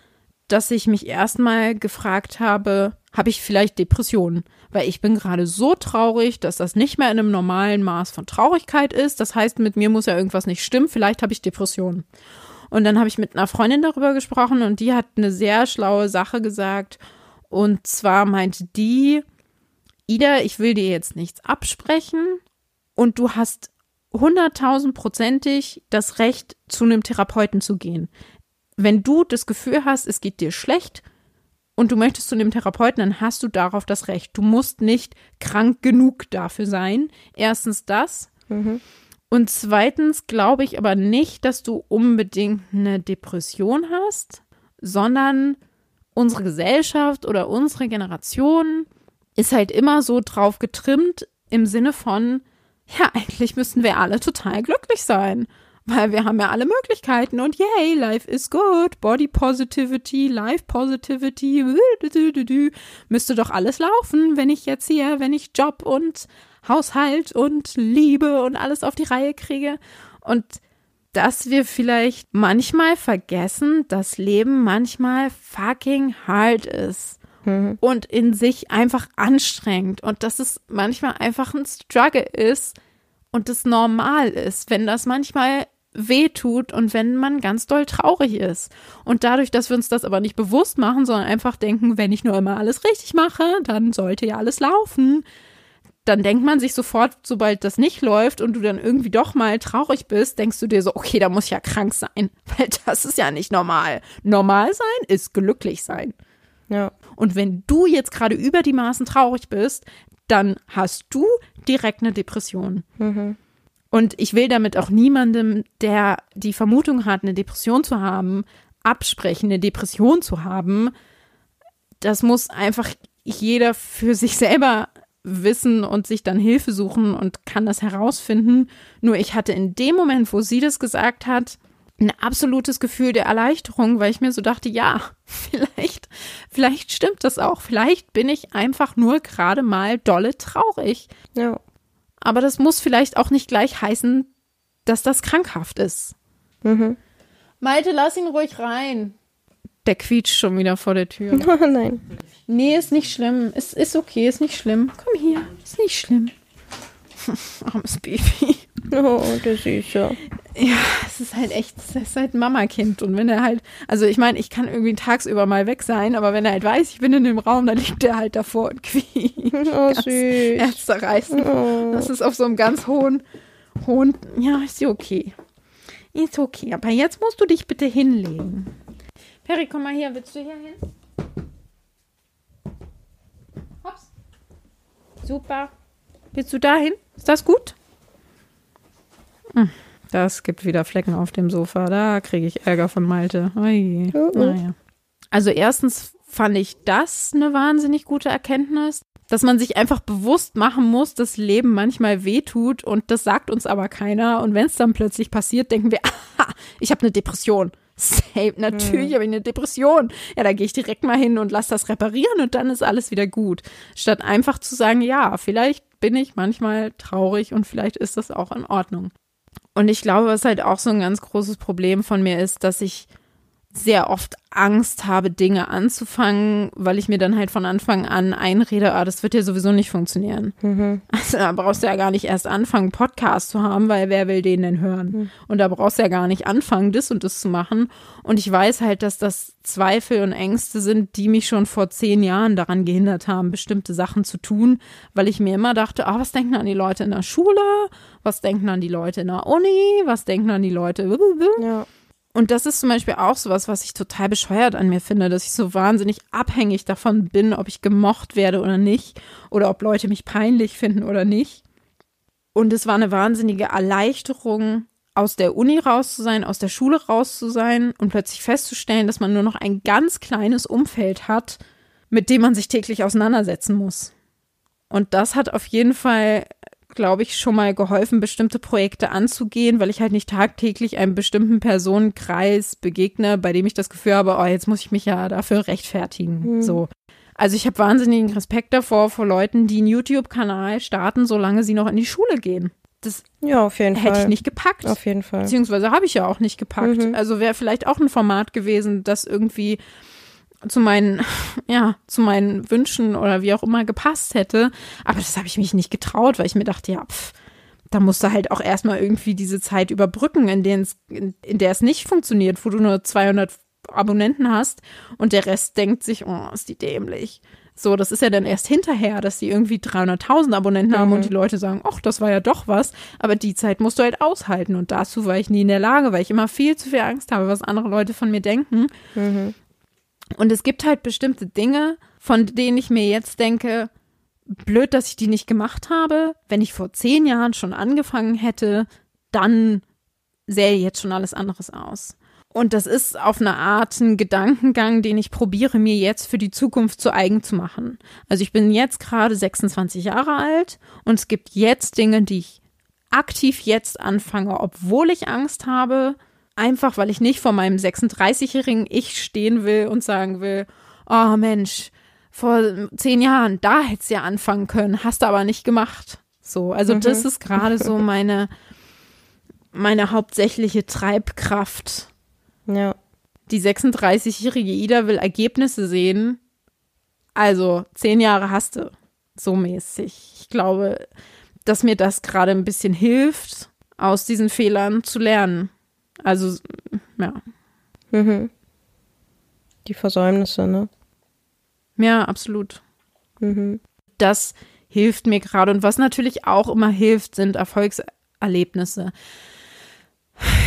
dass ich mich erstmal gefragt habe, habe ich vielleicht Depressionen? Weil ich bin gerade so traurig, dass das nicht mehr in einem normalen Maß von Traurigkeit ist. Das heißt, mit mir muss ja irgendwas nicht stimmen. Vielleicht habe ich Depressionen. Und dann habe ich mit einer Freundin darüber gesprochen und die hat eine sehr schlaue Sache gesagt. Und zwar meinte die, Ida, ich will dir jetzt nichts absprechen und du hast hunderttausendprozentig das Recht, zu einem Therapeuten zu gehen. Wenn du das Gefühl hast, es geht dir schlecht und du möchtest zu einem Therapeuten, dann hast du darauf das Recht. Du musst nicht krank genug dafür sein. Erstens das. Mhm. Und zweitens glaube ich aber nicht, dass du unbedingt eine Depression hast, sondern unsere Gesellschaft oder unsere Generation ist halt immer so drauf getrimmt im Sinne von, ja, eigentlich müssten wir alle total glücklich sein, weil wir haben ja alle Möglichkeiten und yay, life is good, Body Positivity, Life Positivity, müsste doch alles laufen, wenn ich jetzt hier, wenn ich Job und Haushalt und Liebe und alles auf die Reihe kriege. Und dass wir vielleicht manchmal vergessen, dass Leben manchmal fucking hard ist. Mhm. Und in sich einfach anstrengend und dass es manchmal einfach ein Struggle ist und es normal ist, wenn das manchmal weh tut und wenn man ganz doll traurig ist. Und dadurch, dass wir uns das aber nicht bewusst machen, sondern einfach denken, wenn ich nur immer alles richtig mache, dann sollte ja alles laufen, dann denkt man sich sofort, sobald das nicht läuft und du dann irgendwie doch mal traurig bist, denkst du dir so, okay, da muss ich ja krank sein, weil das ist ja nicht normal. Normal sein ist glücklich sein. Ja. Und wenn du jetzt gerade über die Maßen traurig bist, dann hast du direkt eine Depression. Mhm. Und ich will damit auch niemandem, der die Vermutung hat, eine Depression zu haben, absprechen, eine Depression zu haben. Das muss einfach jeder für sich selber wissen und sich dann Hilfe suchen und kann das herausfinden. Nur ich hatte in dem Moment, wo sie das gesagt hat, ein absolutes Gefühl der Erleichterung, weil ich mir so dachte, ja, vielleicht, vielleicht stimmt das auch. Vielleicht bin ich einfach nur gerade mal dolle traurig. Ja. Aber das muss vielleicht auch nicht gleich heißen, dass das krankhaft ist. Mhm. Malte, lass ihn ruhig rein. Der quietscht schon wieder vor der Tür. Oh nein. Nee, ist nicht schlimm. Es ist okay, ist nicht schlimm. Komm hier, ist nicht schlimm. Armes Baby. Oh, der Süße. Ja, es ist halt echt, es ist halt Mama-Kind. Und wenn er halt, also ich meine, ich kann irgendwie tagsüber mal weg sein, aber wenn er halt weiß, ich bin in dem Raum, dann liegt er halt davor und quietscht. Oh, süß. Herzzerreißen. Oh. Das ist auf so einem ganz hohen, hohen, ja, ist ja okay. Ist okay, aber jetzt musst du dich bitte hinlegen. Perry, komm mal her, willst du hier hin? Super. Willst du dahin? Ist das gut? Hm, Das gibt wieder Flecken auf dem Sofa. Da kriege ich Ärger von Malte. Oh. Naja. Also erstens fand ich das eine wahnsinnig gute Erkenntnis, dass man sich einfach bewusst machen muss, dass Leben manchmal wehtut und das sagt uns aber keiner. Und wenn es dann plötzlich passiert, denken wir, aha, ich habe eine Depression. Safe, natürlich habe ich eine Depression. Ja, da gehe ich direkt mal hin und lass das reparieren und dann ist alles wieder gut. Statt einfach zu sagen, ja, vielleicht bin ich manchmal traurig und vielleicht ist das auch in Ordnung. Und ich glaube, was halt auch so ein ganz großes Problem von mir ist, dass ich sehr oft Angst habe, Dinge anzufangen, weil ich mir dann halt von Anfang an einrede, ah, das wird ja sowieso nicht funktionieren. Mhm. Also da brauchst du ja gar nicht erst anfangen, Podcast zu haben, weil wer will den denn hören? Und da brauchst du ja gar nicht anfangen, das und das zu machen. Und ich weiß halt, dass das Zweifel und Ängste sind, die mich schon vor zehn Jahren daran gehindert haben, bestimmte Sachen zu tun, weil ich mir immer dachte, ah, was denken an die Leute in der Schule? Was denken an die Leute in der Uni? Was denken an die Leute? Ja. Und das ist zum Beispiel auch sowas, was ich total bescheuert an mir finde, dass ich so wahnsinnig abhängig davon bin, ob ich gemocht werde oder nicht, oder ob Leute mich peinlich finden oder nicht. Und es war eine wahnsinnige Erleichterung, aus der Uni raus zu sein, aus der Schule raus zu sein und plötzlich festzustellen, dass man nur noch ein ganz kleines Umfeld hat, mit dem man sich täglich auseinandersetzen muss. Und das hat auf jeden Fall glaube ich, schon mal geholfen, bestimmte Projekte anzugehen, weil ich halt nicht tagtäglich einem bestimmten Personenkreis begegne, bei dem ich das Gefühl habe, oh, jetzt muss ich mich ja dafür rechtfertigen. Mhm. So. Also ich habe wahnsinnigen Respekt davor vor Leuten, die einen YouTube-Kanal starten, solange sie noch in die Schule gehen. Das Ja, auf jeden hätte Fall. ich nicht gepackt. Auf jeden Fall. Beziehungsweise habe ich ja auch nicht gepackt. Mhm. Also wäre vielleicht auch ein Format gewesen, das irgendwie zu meinen, ja, zu meinen Wünschen oder wie auch immer gepasst hätte. Aber das habe ich mich nicht getraut, weil ich mir dachte, ja, pff, da musst du halt auch erstmal irgendwie diese Zeit überbrücken, in, der es- in, in der es nicht funktioniert, wo du nur 200 Abonnenten hast und der Rest denkt sich, oh, ist die dämlich. So, das ist ja dann erst hinterher, dass die irgendwie 300.000 Abonnenten haben Mhm. und die Leute sagen, ach, das war ja doch was. Aber die Zeit musst du halt aushalten. Und dazu war ich nie in der Lage, weil ich immer viel zu viel Angst habe, was andere Leute von mir denken. Mhm. Und es gibt halt bestimmte Dinge, von denen ich mir jetzt denke, blöd, dass ich die nicht gemacht habe. Wenn ich vor zehn Jahren schon angefangen hätte, dann sähe jetzt schon alles anderes aus. Und das ist auf eine Art ein Gedankengang, den ich probiere, mir jetzt für die Zukunft zu eigen zu machen. Also ich bin jetzt gerade 26 Jahre alt und es gibt jetzt Dinge, die ich aktiv jetzt anfange, obwohl ich Angst habe, einfach weil ich nicht vor meinem 36-jährigen Ich stehen will und sagen will, oh Mensch, vor zehn Jahren, da hättest du ja anfangen können, hast du aber nicht gemacht. So, also Mhm. das ist gerade so meine, meine hauptsächliche Treibkraft. Ja. Die 36-jährige Ida will Ergebnisse sehen. Also, zehn Jahre hast du. So mäßig. Ich glaube, dass mir das gerade ein bisschen hilft, aus diesen Fehlern zu lernen. Also, ja. Mhm. Die Versäumnisse, ne? Ja, absolut. Mhm. Das hilft mir gerade. Und was natürlich auch immer hilft, sind Erfolgserlebnisse.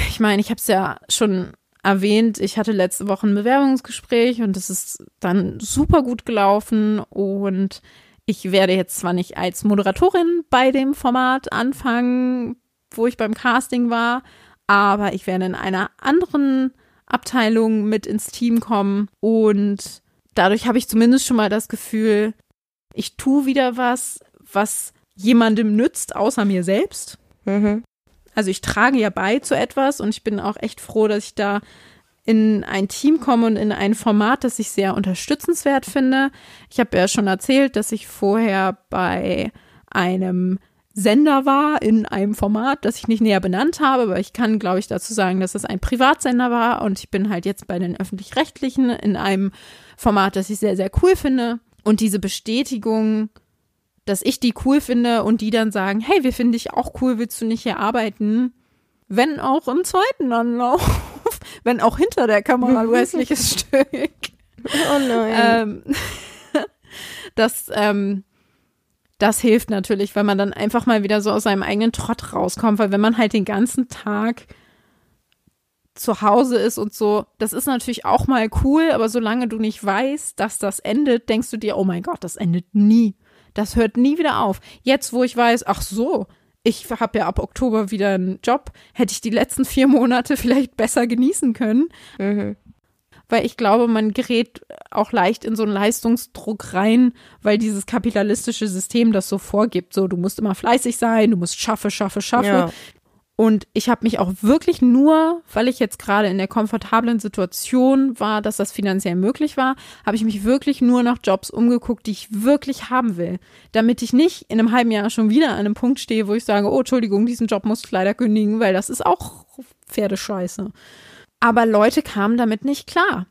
Ich meine, ich habe es ja schon erwähnt, ich hatte letzte Woche ein Bewerbungsgespräch und es ist dann super gut gelaufen und ich werde jetzt zwar nicht als Moderatorin bei dem Format anfangen, wo ich beim Casting war, aber ich werde in einer anderen Abteilung mit ins Team kommen und dadurch habe ich zumindest schon mal das Gefühl, ich tue wieder was, was jemandem nützt, außer mir selbst. Mhm. Also ich trage ja bei zu etwas und ich bin auch echt froh, dass ich da in ein Team komme und in ein Format, das ich sehr unterstützenswert finde. Ich habe ja schon erzählt, dass ich vorher bei einem Sender war in einem Format, das ich nicht näher benannt habe, aber ich kann, glaube ich, dazu sagen, dass es ein Privatsender war und ich bin halt jetzt bei den öffentlich-rechtlichen in einem Format, das ich sehr, sehr cool finde. Und diese Bestätigung, dass ich die cool finde und die dann sagen, hey, wir finden dich auch cool, willst du nicht hier arbeiten? Wenn auch im zweiten Anlauf, wenn auch hinter der Kamera, du hässliches Stück. Oh nein. Ähm, das, ähm, das hilft natürlich, weil man dann einfach mal wieder so aus seinem eigenen Trott rauskommt, weil wenn man halt den ganzen Tag zu Hause ist und so, das ist natürlich auch mal cool, aber solange du nicht weißt, dass das endet, denkst du dir, oh mein Gott, das endet nie. Das hört nie wieder auf. Jetzt, wo ich weiß, ach so, ich habe ja ab Oktober wieder einen Job, hätte ich die letzten vier Monate vielleicht besser genießen können. Mhm. Weil ich glaube, man gerät auch leicht in so einen Leistungsdruck rein, weil dieses kapitalistische System das so vorgibt. So, du musst immer fleißig sein, du musst schaffe, schaffe, schaffe. Ja. Und ich habe mich auch wirklich nur, weil ich jetzt gerade in der komfortablen Situation war, dass das finanziell möglich war, habe ich mich wirklich nur nach Jobs umgeguckt, die ich wirklich haben will. Damit ich nicht in einem halben Jahr schon wieder an einem Punkt stehe, wo ich sage, oh, Entschuldigung, diesen Job muss ich leider kündigen, weil das ist auch Pferdescheiße. Aber Leute kamen damit nicht klar.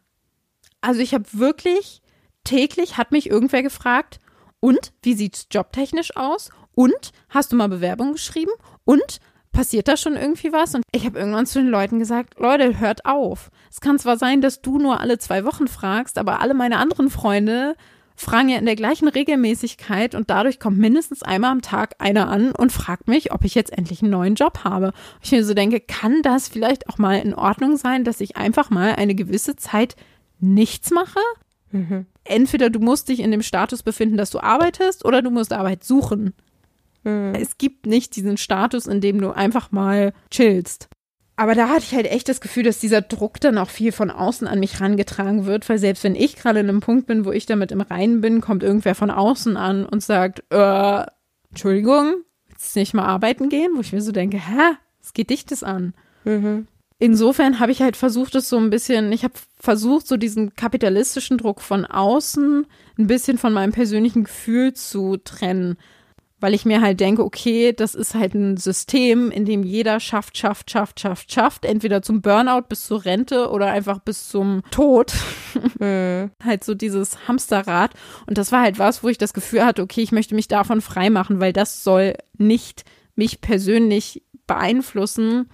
Also ich habe wirklich täglich hat mich irgendwer gefragt, und wie sieht's jobtechnisch aus? Und hast du mal Bewerbung geschrieben? Und passiert da schon irgendwie was? Und ich habe irgendwann zu den Leuten gesagt, Leute, hört auf. Es kann zwar sein, dass du nur alle zwei Wochen fragst, aber alle meine anderen Freunde fragen ja in der gleichen Regelmäßigkeit und dadurch kommt mindestens einmal am Tag einer an und fragt mich, ob ich jetzt endlich einen neuen Job habe. Und ich mir so denke, kann das vielleicht auch mal in Ordnung sein, dass ich einfach mal eine gewisse Zeit nichts mache? Mhm. Entweder du musst dich in dem Status befinden, dass du arbeitest, oder du musst Arbeit suchen. Mhm. Es gibt nicht diesen Status, in dem du einfach mal chillst. Aber da hatte ich halt echt das Gefühl, dass dieser Druck dann auch viel von außen an mich rangetragen wird, weil selbst wenn ich gerade in einem Punkt bin, wo ich damit im Reinen bin, kommt irgendwer von außen an und sagt, äh, Entschuldigung, willst du nicht mal arbeiten gehen? Wo ich mir so denke, hä, was geht dich das an? Mhm. Insofern habe ich halt versucht, es so ein bisschen, ich habe versucht, so diesen kapitalistischen Druck von außen ein bisschen von meinem persönlichen Gefühl zu trennen weil ich mir halt denke, okay, das ist halt ein System, in dem jeder schafft, schafft, schafft, schafft, schafft, entweder zum Burnout bis zur Rente oder einfach bis zum Tod. Mhm. halt so dieses Hamsterrad. Und das war halt was, wo ich das Gefühl hatte, okay, ich möchte mich davon freimachen, weil das soll nicht mich persönlich beeinflussen.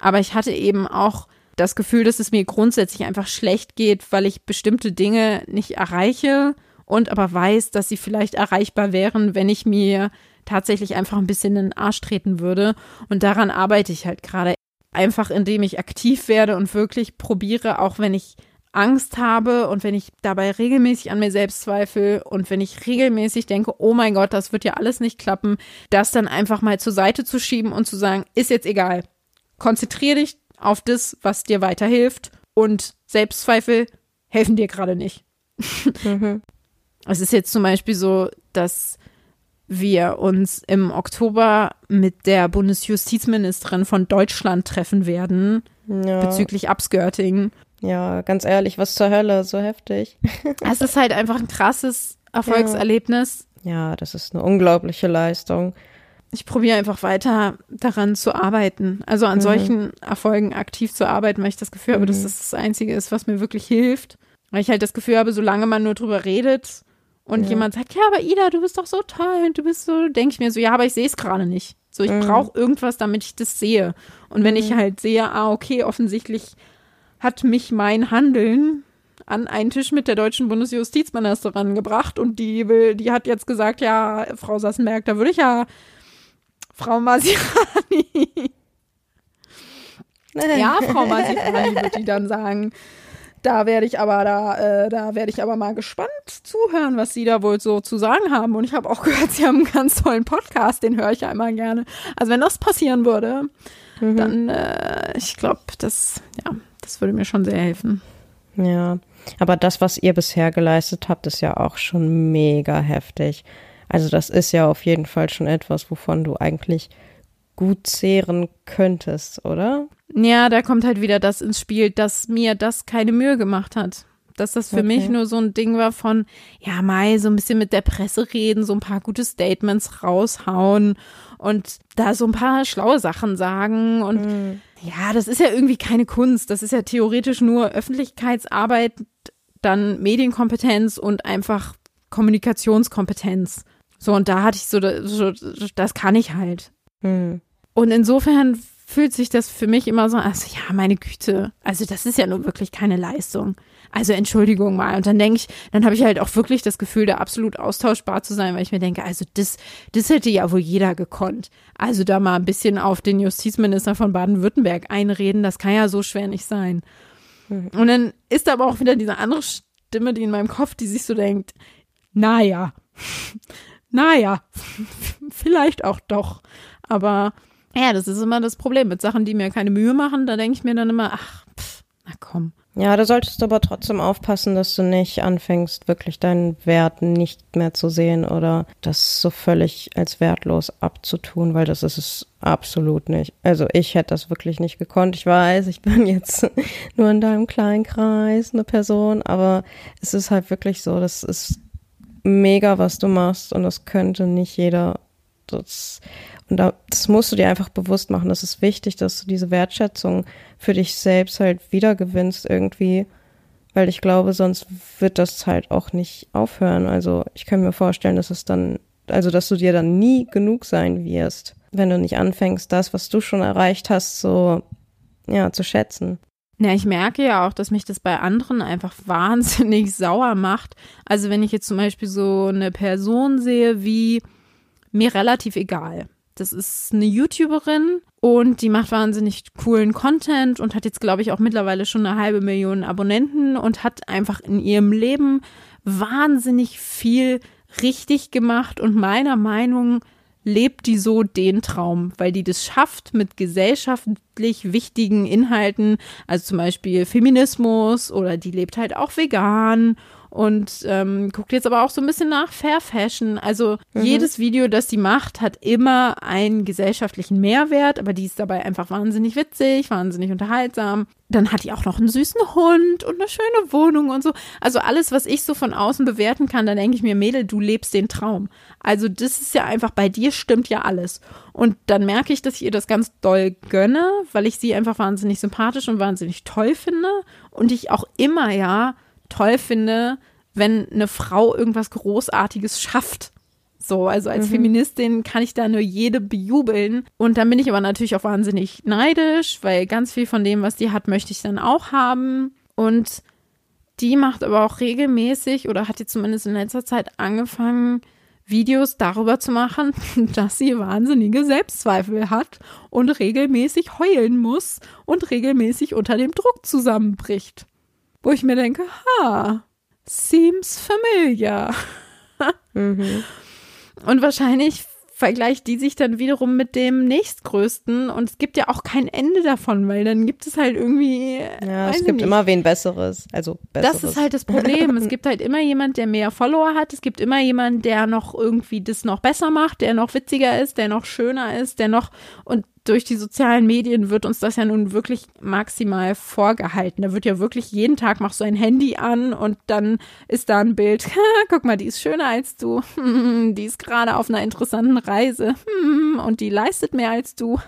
Aber ich hatte eben auch das Gefühl, dass es mir grundsätzlich einfach schlecht geht, weil ich bestimmte Dinge nicht erreiche und aber weiß, dass sie vielleicht erreichbar wären, wenn ich mir tatsächlich einfach ein bisschen in den Arsch treten würde. Und daran arbeite ich halt gerade. Einfach indem ich aktiv werde und wirklich probiere, auch wenn ich Angst habe und wenn ich dabei regelmäßig an mir selbst zweifle und wenn ich regelmäßig denke, oh mein Gott, das wird ja alles nicht klappen, das dann einfach mal zur Seite zu schieben und zu sagen, ist jetzt egal. Konzentriere dich auf das, was dir weiterhilft und Selbstzweifel helfen dir gerade nicht. Mhm. Es ist jetzt zum Beispiel so, dass wir uns im Oktober mit der Bundesjustizministerin von Deutschland treffen werden ja. bezüglich Upskirting. Ja, ganz ehrlich, was zur Hölle, so heftig. es ist halt einfach ein krasses Erfolgserlebnis. Ja. ja, das ist eine unglaubliche Leistung. Ich probiere einfach weiter daran zu arbeiten, also an mhm. solchen Erfolgen aktiv zu arbeiten, weil ich das Gefühl mhm. habe, dass mhm. das das Einzige ist, was mir wirklich hilft. Weil ich halt das Gefühl habe, solange man nur drüber redet, und ja. jemand sagt, ja, aber Ida, du bist doch so toll und du bist so, denke ich mir so, ja, aber ich sehe es gerade nicht. So, ich mhm. brauche irgendwas, damit ich das sehe. Und wenn mhm. ich halt sehe, ah, okay, offensichtlich hat mich mein Handeln an einen Tisch mit der deutschen Bundesjustizministerin gebracht und die will, die hat jetzt gesagt, ja, Frau Sassenberg, da würde ich ja Frau Masirani. ja, Frau Masirani wird die dann sagen. Da werde ich aber da, äh, da werde ich aber mal gespannt zuhören, was Sie da wohl so zu sagen haben. Und ich habe auch gehört, Sie haben einen ganz tollen Podcast, den höre ich ja immer gerne. Also wenn das passieren würde, mhm. dann, äh, ich glaube, das, ja, das würde mir schon sehr helfen. Ja, aber das, was ihr bisher geleistet habt, ist ja auch schon mega heftig. Also das ist ja auf jeden Fall schon etwas, wovon du eigentlich gut zehren könntest, oder? Ja, da kommt halt wieder das ins Spiel, dass mir das keine Mühe gemacht hat. Dass das für okay. mich nur so ein Ding war von, ja, Mai, so ein bisschen mit der Presse reden, so ein paar gute Statements raushauen und da so ein paar schlaue Sachen sagen. Und mhm. ja, das ist ja irgendwie keine Kunst. Das ist ja theoretisch nur Öffentlichkeitsarbeit, dann Medienkompetenz und einfach Kommunikationskompetenz. So, und da hatte ich so, das kann ich halt. Mhm. Und insofern fühlt sich das für mich immer so, also ja, meine Güte, also das ist ja nun wirklich keine Leistung. Also Entschuldigung mal. Und dann denke ich, dann habe ich halt auch wirklich das Gefühl, da absolut austauschbar zu sein, weil ich mir denke, also das, das hätte ja wohl jeder gekonnt. Also da mal ein bisschen auf den Justizminister von Baden-Württemberg einreden, das kann ja so schwer nicht sein. Mhm. Und dann ist aber auch wieder diese andere Stimme, die in meinem Kopf, die sich so denkt, naja, naja, vielleicht auch doch. Aber ja, das ist immer das Problem mit Sachen, die mir keine Mühe machen. Da denke ich mir dann immer, ach, pff, na komm. Ja, da solltest du aber trotzdem aufpassen, dass du nicht anfängst, wirklich deinen Wert nicht mehr zu sehen oder das so völlig als wertlos abzutun, weil das ist es absolut nicht. Also ich hätte das wirklich nicht gekonnt. Ich weiß, ich bin jetzt nur in deinem kleinen Kreis eine Person, aber es ist halt wirklich so, das ist mega, was du machst und das könnte nicht jeder. Das, und das musst du dir einfach bewusst machen. Das ist wichtig, dass du diese Wertschätzung für dich selbst halt wiedergewinnst irgendwie. Weil ich glaube, sonst wird das halt auch nicht aufhören. Also ich kann mir vorstellen, dass es dann, also dass du dir dann nie genug sein wirst, wenn du nicht anfängst, das, was du schon erreicht hast, so, ja, zu schätzen. Ja, ich merke ja auch, dass mich das bei anderen einfach wahnsinnig sauer macht. Also wenn ich jetzt zum Beispiel so eine Person sehe, wie mir relativ egal. Das ist eine YouTuberin und die macht wahnsinnig coolen Content und hat jetzt, glaube ich, auch mittlerweile schon eine halbe Million Abonnenten und hat einfach in ihrem Leben wahnsinnig viel richtig gemacht und meiner Meinung lebt die so den Traum, weil die das schafft mit gesellschaftlich wichtigen Inhalten, also zum Beispiel Feminismus oder die lebt halt auch vegan und ähm, guckt jetzt aber auch so ein bisschen nach Fair Fashion. Also mhm. jedes Video, das sie macht, hat immer einen gesellschaftlichen Mehrwert, aber die ist dabei einfach wahnsinnig witzig, wahnsinnig unterhaltsam. Dann hat die auch noch einen süßen Hund und eine schöne Wohnung und so. Also alles, was ich so von außen bewerten kann, dann denke ich mir, Mädel, du lebst den Traum. Also das ist ja einfach, bei dir stimmt ja alles. Und dann merke ich, dass ich ihr das ganz doll gönne, weil ich sie einfach wahnsinnig sympathisch und wahnsinnig toll finde. Und ich auch immer ja toll finde, wenn eine Frau irgendwas Großartiges schafft. So, also als mhm. Feministin kann ich da nur jede bejubeln. Und dann bin ich aber natürlich auch wahnsinnig neidisch, weil ganz viel von dem, was die hat, möchte ich dann auch haben. Und die macht aber auch regelmäßig oder hat jetzt zumindest in letzter Zeit angefangen, Videos darüber zu machen, dass sie wahnsinnige Selbstzweifel hat und regelmäßig heulen muss und regelmäßig unter dem Druck zusammenbricht wo ich mir denke, ha, seems familiar. mhm. Und wahrscheinlich vergleicht die sich dann wiederum mit dem nächstgrößten und es gibt ja auch kein Ende davon, weil dann gibt es halt irgendwie. Ja, es gibt nicht. immer wen Besseres. Also Besseres. Das ist halt das Problem. es gibt halt immer jemand, der mehr Follower hat. Es gibt immer jemand, der noch irgendwie das noch besser macht, der noch witziger ist, der noch schöner ist, der noch und durch die sozialen Medien wird uns das ja nun wirklich maximal vorgehalten. Da wird ja wirklich jeden Tag machst du ein Handy an und dann ist da ein Bild. Guck mal, die ist schöner als du. die ist gerade auf einer interessanten Reise. und die leistet mehr als du.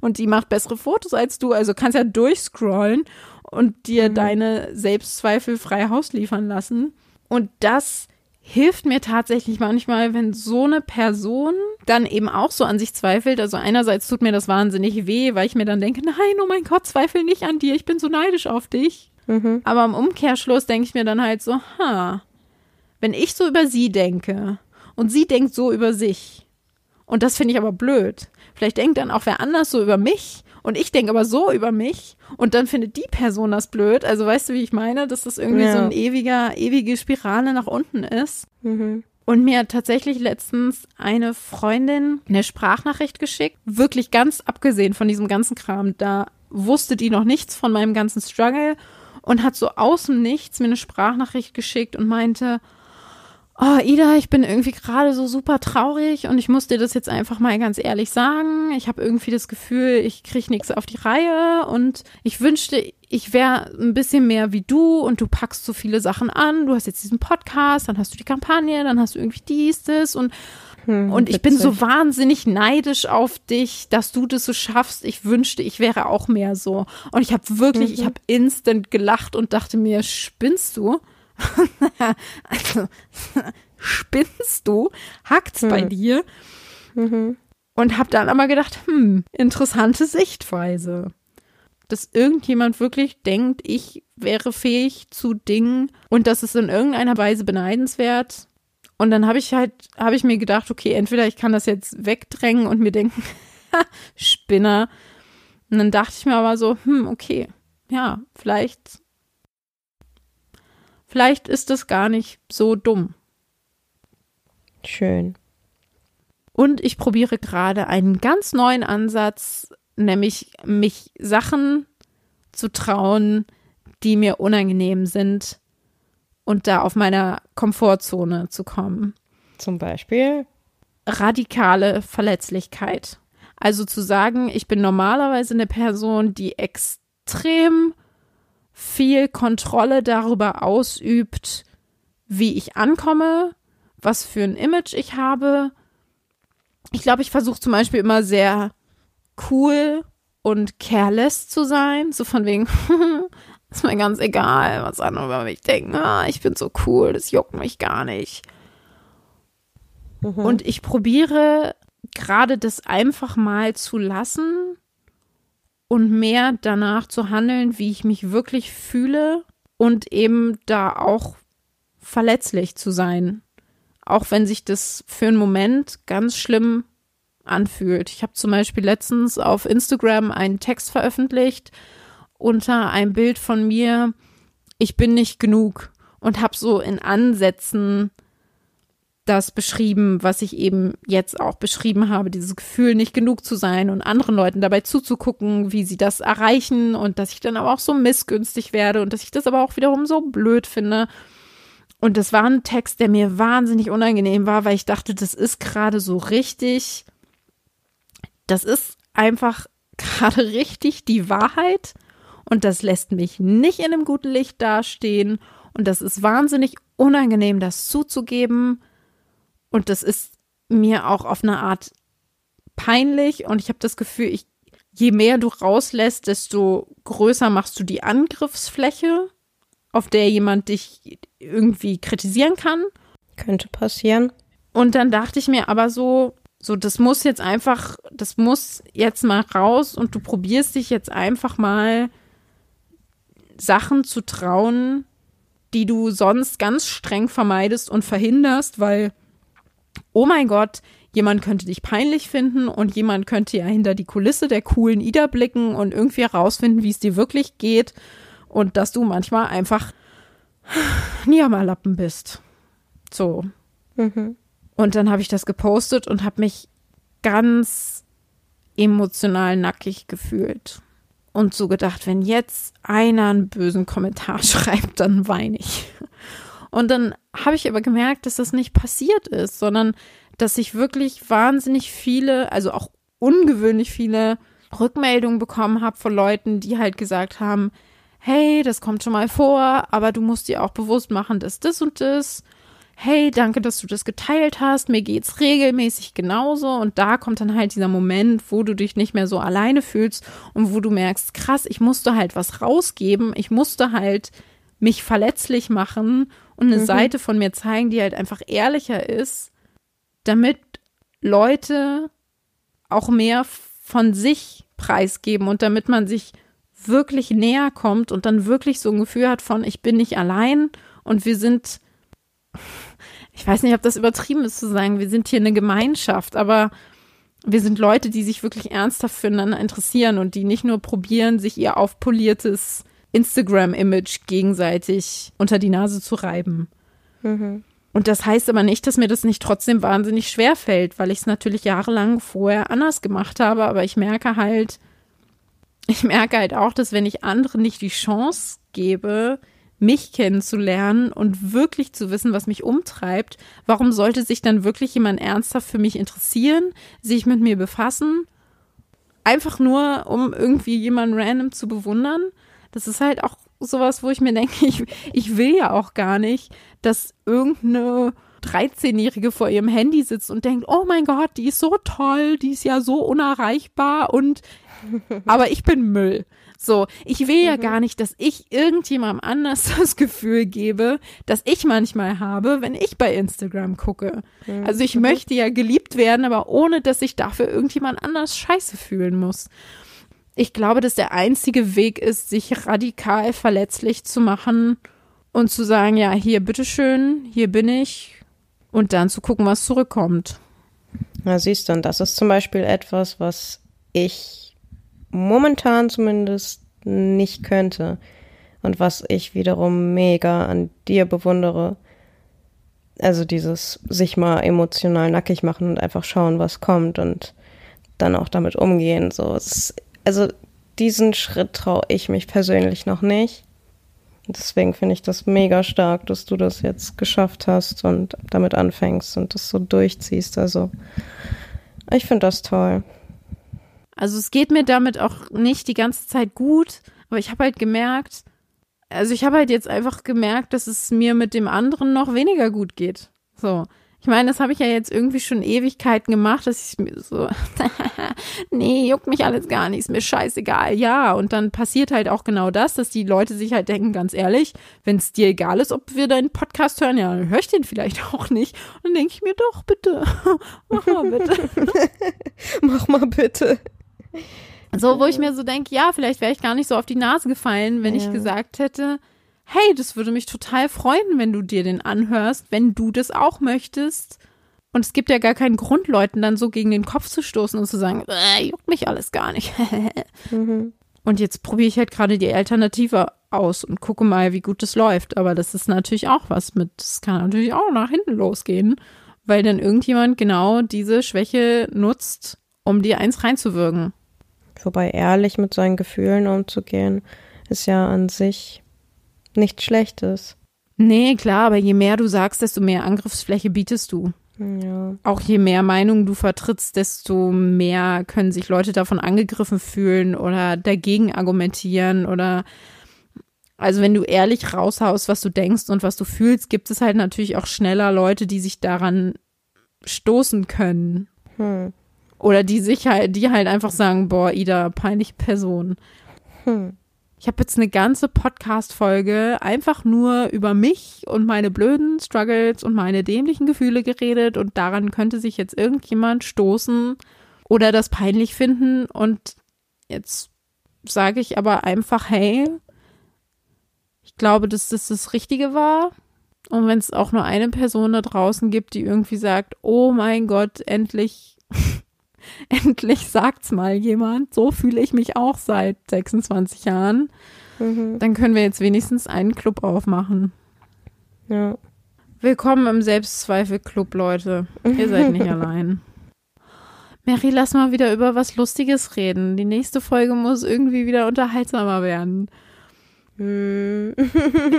und die macht bessere Fotos als du. Also kannst ja durchscrollen und dir mhm. deine Selbstzweifel frei Haus liefern lassen. Und das hilft mir tatsächlich manchmal, wenn so eine Person dann eben auch so an sich zweifelt. Also einerseits tut mir das wahnsinnig weh, weil ich mir dann denke, nein, oh mein Gott, zweifel nicht an dir, ich bin so neidisch auf dich. Mhm. Aber im Umkehrschluss denke ich mir dann halt so, ha, wenn ich so über sie denke und sie denkt so über sich, und das finde ich aber blöd. Vielleicht denkt dann auch wer anders so über mich und ich denke aber so über mich und dann findet die Person das blöd. Also weißt du, wie ich meine, dass das irgendwie ja. so ein ewiger, ewige Spirale nach unten ist. Mhm. Und mir hat tatsächlich letztens eine Freundin eine Sprachnachricht geschickt, wirklich ganz abgesehen von diesem ganzen Kram. Da wusste die noch nichts von meinem ganzen Struggle und hat so außen nichts mir eine Sprachnachricht geschickt und meinte, oh Ida, ich bin irgendwie gerade so super traurig und ich muss dir das jetzt einfach mal ganz ehrlich sagen. Ich habe irgendwie das Gefühl, ich kriege nichts auf die Reihe und ich wünschte, ich wäre ein bisschen mehr wie du und du packst so viele Sachen an. Du hast jetzt diesen Podcast, dann hast du die Kampagne, dann hast du irgendwie dies, das und hm, und ich bin so wahnsinnig neidisch auf dich, dass du das so schaffst. Ich wünschte, ich wäre auch mehr so. Und ich habe wirklich, mhm. ich habe instant gelacht und dachte mir, spinnst du? also, spinnst du? Hackt's hm. bei dir? Mhm. Und hab dann aber gedacht, hm, interessante Sichtweise. Dass irgendjemand wirklich denkt, ich wäre fähig zu Dingen und das ist in irgendeiner Weise beneidenswert. Und dann habe ich halt, habe ich mir gedacht, okay, entweder ich kann das jetzt wegdrängen und mir denken, Spinner. Und dann dachte ich mir aber so, hm, okay, ja, vielleicht Vielleicht ist es gar nicht so dumm. Schön. Und ich probiere gerade einen ganz neuen Ansatz, nämlich mich Sachen zu trauen, die mir unangenehm sind und da auf meiner Komfortzone zu kommen. Zum Beispiel radikale Verletzlichkeit. Also zu sagen, ich bin normalerweise eine Person, die extrem viel Kontrolle darüber ausübt, wie ich ankomme, was für ein Image ich habe. Ich glaube, ich versuche zum Beispiel immer sehr cool und careless zu sein, so von wegen, ist mir ganz egal, was andere über mich denken. Ah, ich bin so cool, das juckt mich gar nicht. Mhm. Und ich probiere gerade das einfach mal zu lassen und mehr danach zu handeln, wie ich mich wirklich fühle und eben da auch verletzlich zu sein. Auch wenn sich das für einen Moment ganz schlimm anfühlt. Ich habe zum Beispiel letztens auf Instagram einen Text veröffentlicht unter einem Bild von mir, ich bin nicht genug und habe so in Ansätzen das beschrieben, was ich eben jetzt auch beschrieben habe, dieses Gefühl, nicht genug zu sein und anderen Leuten dabei zuzugucken, wie sie das erreichen und dass ich dann aber auch so missgünstig werde und dass ich das aber auch wiederum so blöd finde. Und das war ein Text, der mir wahnsinnig unangenehm war, weil ich dachte, das ist gerade so richtig, das ist einfach gerade richtig die Wahrheit und das lässt mich nicht in einem guten Licht dastehen und das ist wahnsinnig unangenehm, das zuzugeben und das ist mir auch auf eine Art peinlich und ich habe das Gefühl, ich, je mehr du rauslässt, desto größer machst du die Angriffsfläche, auf der jemand dich irgendwie kritisieren kann. Könnte passieren. Und dann dachte ich mir aber so, so, das muss jetzt einfach, das muss jetzt mal raus und du probierst dich jetzt einfach mal Sachen zu trauen, die du sonst ganz streng vermeidest und verhinderst, weil oh mein Gott, jemand könnte dich peinlich finden und jemand könnte ja hinter die Kulisse der coolen Ida blicken und irgendwie herausfinden, wie es dir wirklich geht und dass du manchmal einfach Niamalappen bist. So. Mhm. Und dann habe ich das gepostet und habe mich ganz emotional nackig gefühlt. Und so gedacht, wenn jetzt einer einen bösen Kommentar schreibt, dann weine ich. Und dann habe ich aber gemerkt, dass das nicht passiert ist, sondern dass ich wirklich wahnsinnig viele, also auch ungewöhnlich viele Rückmeldungen bekommen habe von Leuten, die halt gesagt haben, hey, das kommt schon mal vor, aber du musst dir auch bewusst machen, dass das und das. Hey, danke, dass du das geteilt hast. Mir geht's regelmäßig genauso. Und da kommt dann halt dieser Moment, wo du dich nicht mehr so alleine fühlst und wo du merkst, krass, ich musste halt was rausgeben. Ich musste halt mich verletzlich machen und eine mhm. Seite von mir zeigen, die halt einfach ehrlicher ist, damit Leute auch mehr von sich preisgeben und damit man sich wirklich näher kommt und dann wirklich so ein Gefühl hat von, ich bin nicht allein und wir sind, ich weiß nicht, ob das übertrieben ist zu sagen, wir sind hier eine Gemeinschaft, aber wir sind Leute, die sich wirklich ernsthaft füreinander interessieren und die nicht nur probieren, sich ihr aufpoliertes Instagram-Image gegenseitig unter die Nase zu reiben. Mhm. Und das heißt aber nicht, dass mir das nicht trotzdem wahnsinnig schwer fällt, weil ich es natürlich jahrelang vorher anders gemacht habe. Aber ich merke halt, ich merke halt auch, dass wenn ich anderen nicht die Chance gebe, mich kennenzulernen und wirklich zu wissen, was mich umtreibt, warum sollte sich dann wirklich jemand ernsthaft für mich interessieren, sich mit mir befassen? Einfach nur, um irgendwie jemanden random zu bewundern? Das ist halt auch sowas, wo ich mir denke, ich, ich will ja auch gar nicht, dass irgendeine 13-Jährige vor ihrem Handy sitzt und denkt, oh mein Gott, die ist so toll, die ist ja so unerreichbar und aber ich bin Müll. So, ich will ja mhm. gar nicht, dass ich irgendjemandem anders das Gefühl gebe, dass ich manchmal habe, wenn ich bei Instagram gucke. Mhm. Also ich möchte ja geliebt werden, aber ohne, dass ich dafür irgendjemand anders scheiße fühlen muss ich glaube, dass der einzige Weg ist, sich radikal verletzlich zu machen und zu sagen, ja, hier, bitteschön, hier bin ich und dann zu gucken, was zurückkommt. Na, siehst du, und das ist zum Beispiel etwas, was ich momentan zumindest nicht könnte und was ich wiederum mega an dir bewundere. Also dieses sich mal emotional nackig machen und einfach schauen, was kommt und dann auch damit umgehen. So, es also diesen Schritt traue ich mich persönlich noch nicht. Deswegen finde ich das mega stark, dass du das jetzt geschafft hast und damit anfängst und das so durchziehst. Also ich finde das toll. Also es geht mir damit auch nicht die ganze Zeit gut, aber ich habe halt gemerkt, also ich habe halt jetzt einfach gemerkt, dass es mir mit dem anderen noch weniger gut geht. So. Ich meine, das habe ich ja jetzt irgendwie schon Ewigkeiten gemacht, dass ich mir so, nee, juckt mich alles gar nicht, ist mir scheißegal, ja. Und dann passiert halt auch genau das, dass die Leute sich halt denken, ganz ehrlich, wenn es dir egal ist, ob wir deinen Podcast hören, ja, dann höre ich den vielleicht auch nicht. Und dann denke ich mir, doch, bitte, mach mal bitte. mach mal bitte. So, wo ich mir so denke, ja, vielleicht wäre ich gar nicht so auf die Nase gefallen, wenn ja. ich gesagt hätte, hey, das würde mich total freuen, wenn du dir den anhörst, wenn du das auch möchtest. Und es gibt ja gar keinen Grund, Leuten dann so gegen den Kopf zu stoßen und zu sagen, äh, juckt mich alles gar nicht. mhm. Und jetzt probiere ich halt gerade die Alternative aus und gucke mal, wie gut das läuft. Aber das ist natürlich auch was mit, das kann natürlich auch nach hinten losgehen, weil dann irgendjemand genau diese Schwäche nutzt, um dir eins reinzuwirken. Wobei ehrlich mit seinen Gefühlen umzugehen, ist ja an sich nichts Schlechtes. Nee, klar, aber je mehr du sagst, desto mehr Angriffsfläche bietest du. Ja. Auch je mehr Meinungen du vertrittst, desto mehr können sich Leute davon angegriffen fühlen oder dagegen argumentieren oder also wenn du ehrlich raushaust, was du denkst und was du fühlst, gibt es halt natürlich auch schneller Leute, die sich daran stoßen können. Hm. Oder die sich halt, die halt einfach sagen, boah, Ida, peinliche Person. Hm. Ich habe jetzt eine ganze Podcast-Folge einfach nur über mich und meine blöden Struggles und meine dämlichen Gefühle geredet und daran könnte sich jetzt irgendjemand stoßen oder das peinlich finden und jetzt sage ich aber einfach, hey, ich glaube, dass das das Richtige war. Und wenn es auch nur eine Person da draußen gibt, die irgendwie sagt, oh mein Gott, endlich endlich sagt's mal jemand. So fühle ich mich auch seit 26 Jahren. Mhm. Dann können wir jetzt wenigstens einen Club aufmachen. Ja. Willkommen im Selbstzweifel-Club, Leute. Ihr seid nicht allein. Mary, lass mal wieder über was Lustiges reden. Die nächste Folge muss irgendwie wieder unterhaltsamer werden. Hm.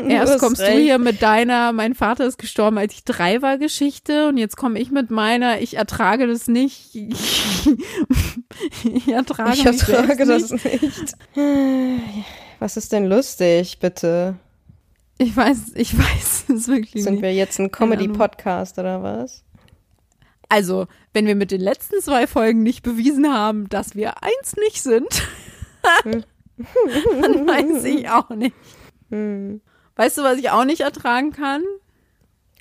Erst kommst recht. du hier mit deiner, mein Vater ist gestorben, als ich drei war, Geschichte und jetzt komme ich mit meiner, ich ertrage das nicht. ich ertrage, ich ertrage das nicht. nicht. Was ist denn lustig, bitte? Ich weiß, ich weiß es wirklich Sind nicht. wir jetzt ein Comedy-Podcast oder was? Also, wenn wir mit den letzten zwei Folgen nicht bewiesen haben, dass wir eins nicht sind. hm. Dann weiß ich auch nicht. Hm. Weißt du, was ich auch nicht ertragen kann?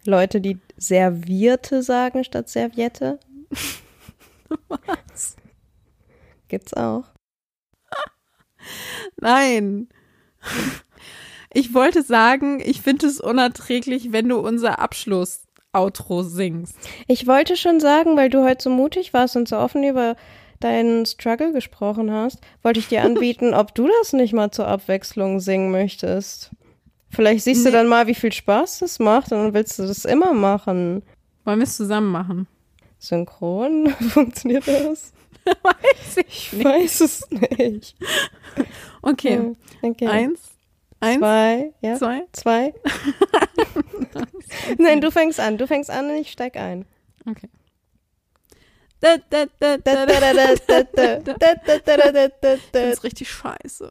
Leute, die Servierte sagen statt Serviette. was? Gibt's auch. Nein. Ich wollte sagen, ich finde es unerträglich, wenn du unser Abschluss-Outro singst. Ich wollte schon sagen, weil du heute so mutig warst und so offen über deinen Struggle gesprochen hast, wollte ich dir anbieten, ob du das nicht mal zur Abwechslung singen möchtest. Vielleicht siehst nee. du dann mal, wie viel Spaß das macht und dann willst du das immer machen. Wollen wir es zusammen machen? Synchron? Funktioniert das? weiß ich, ich weiß es nicht. Okay. okay. Eins, eins, zwei, ja, zwei, zwei. Nein, du fängst an. Du fängst an und ich steig ein. Okay. Das ist richtig scheiße.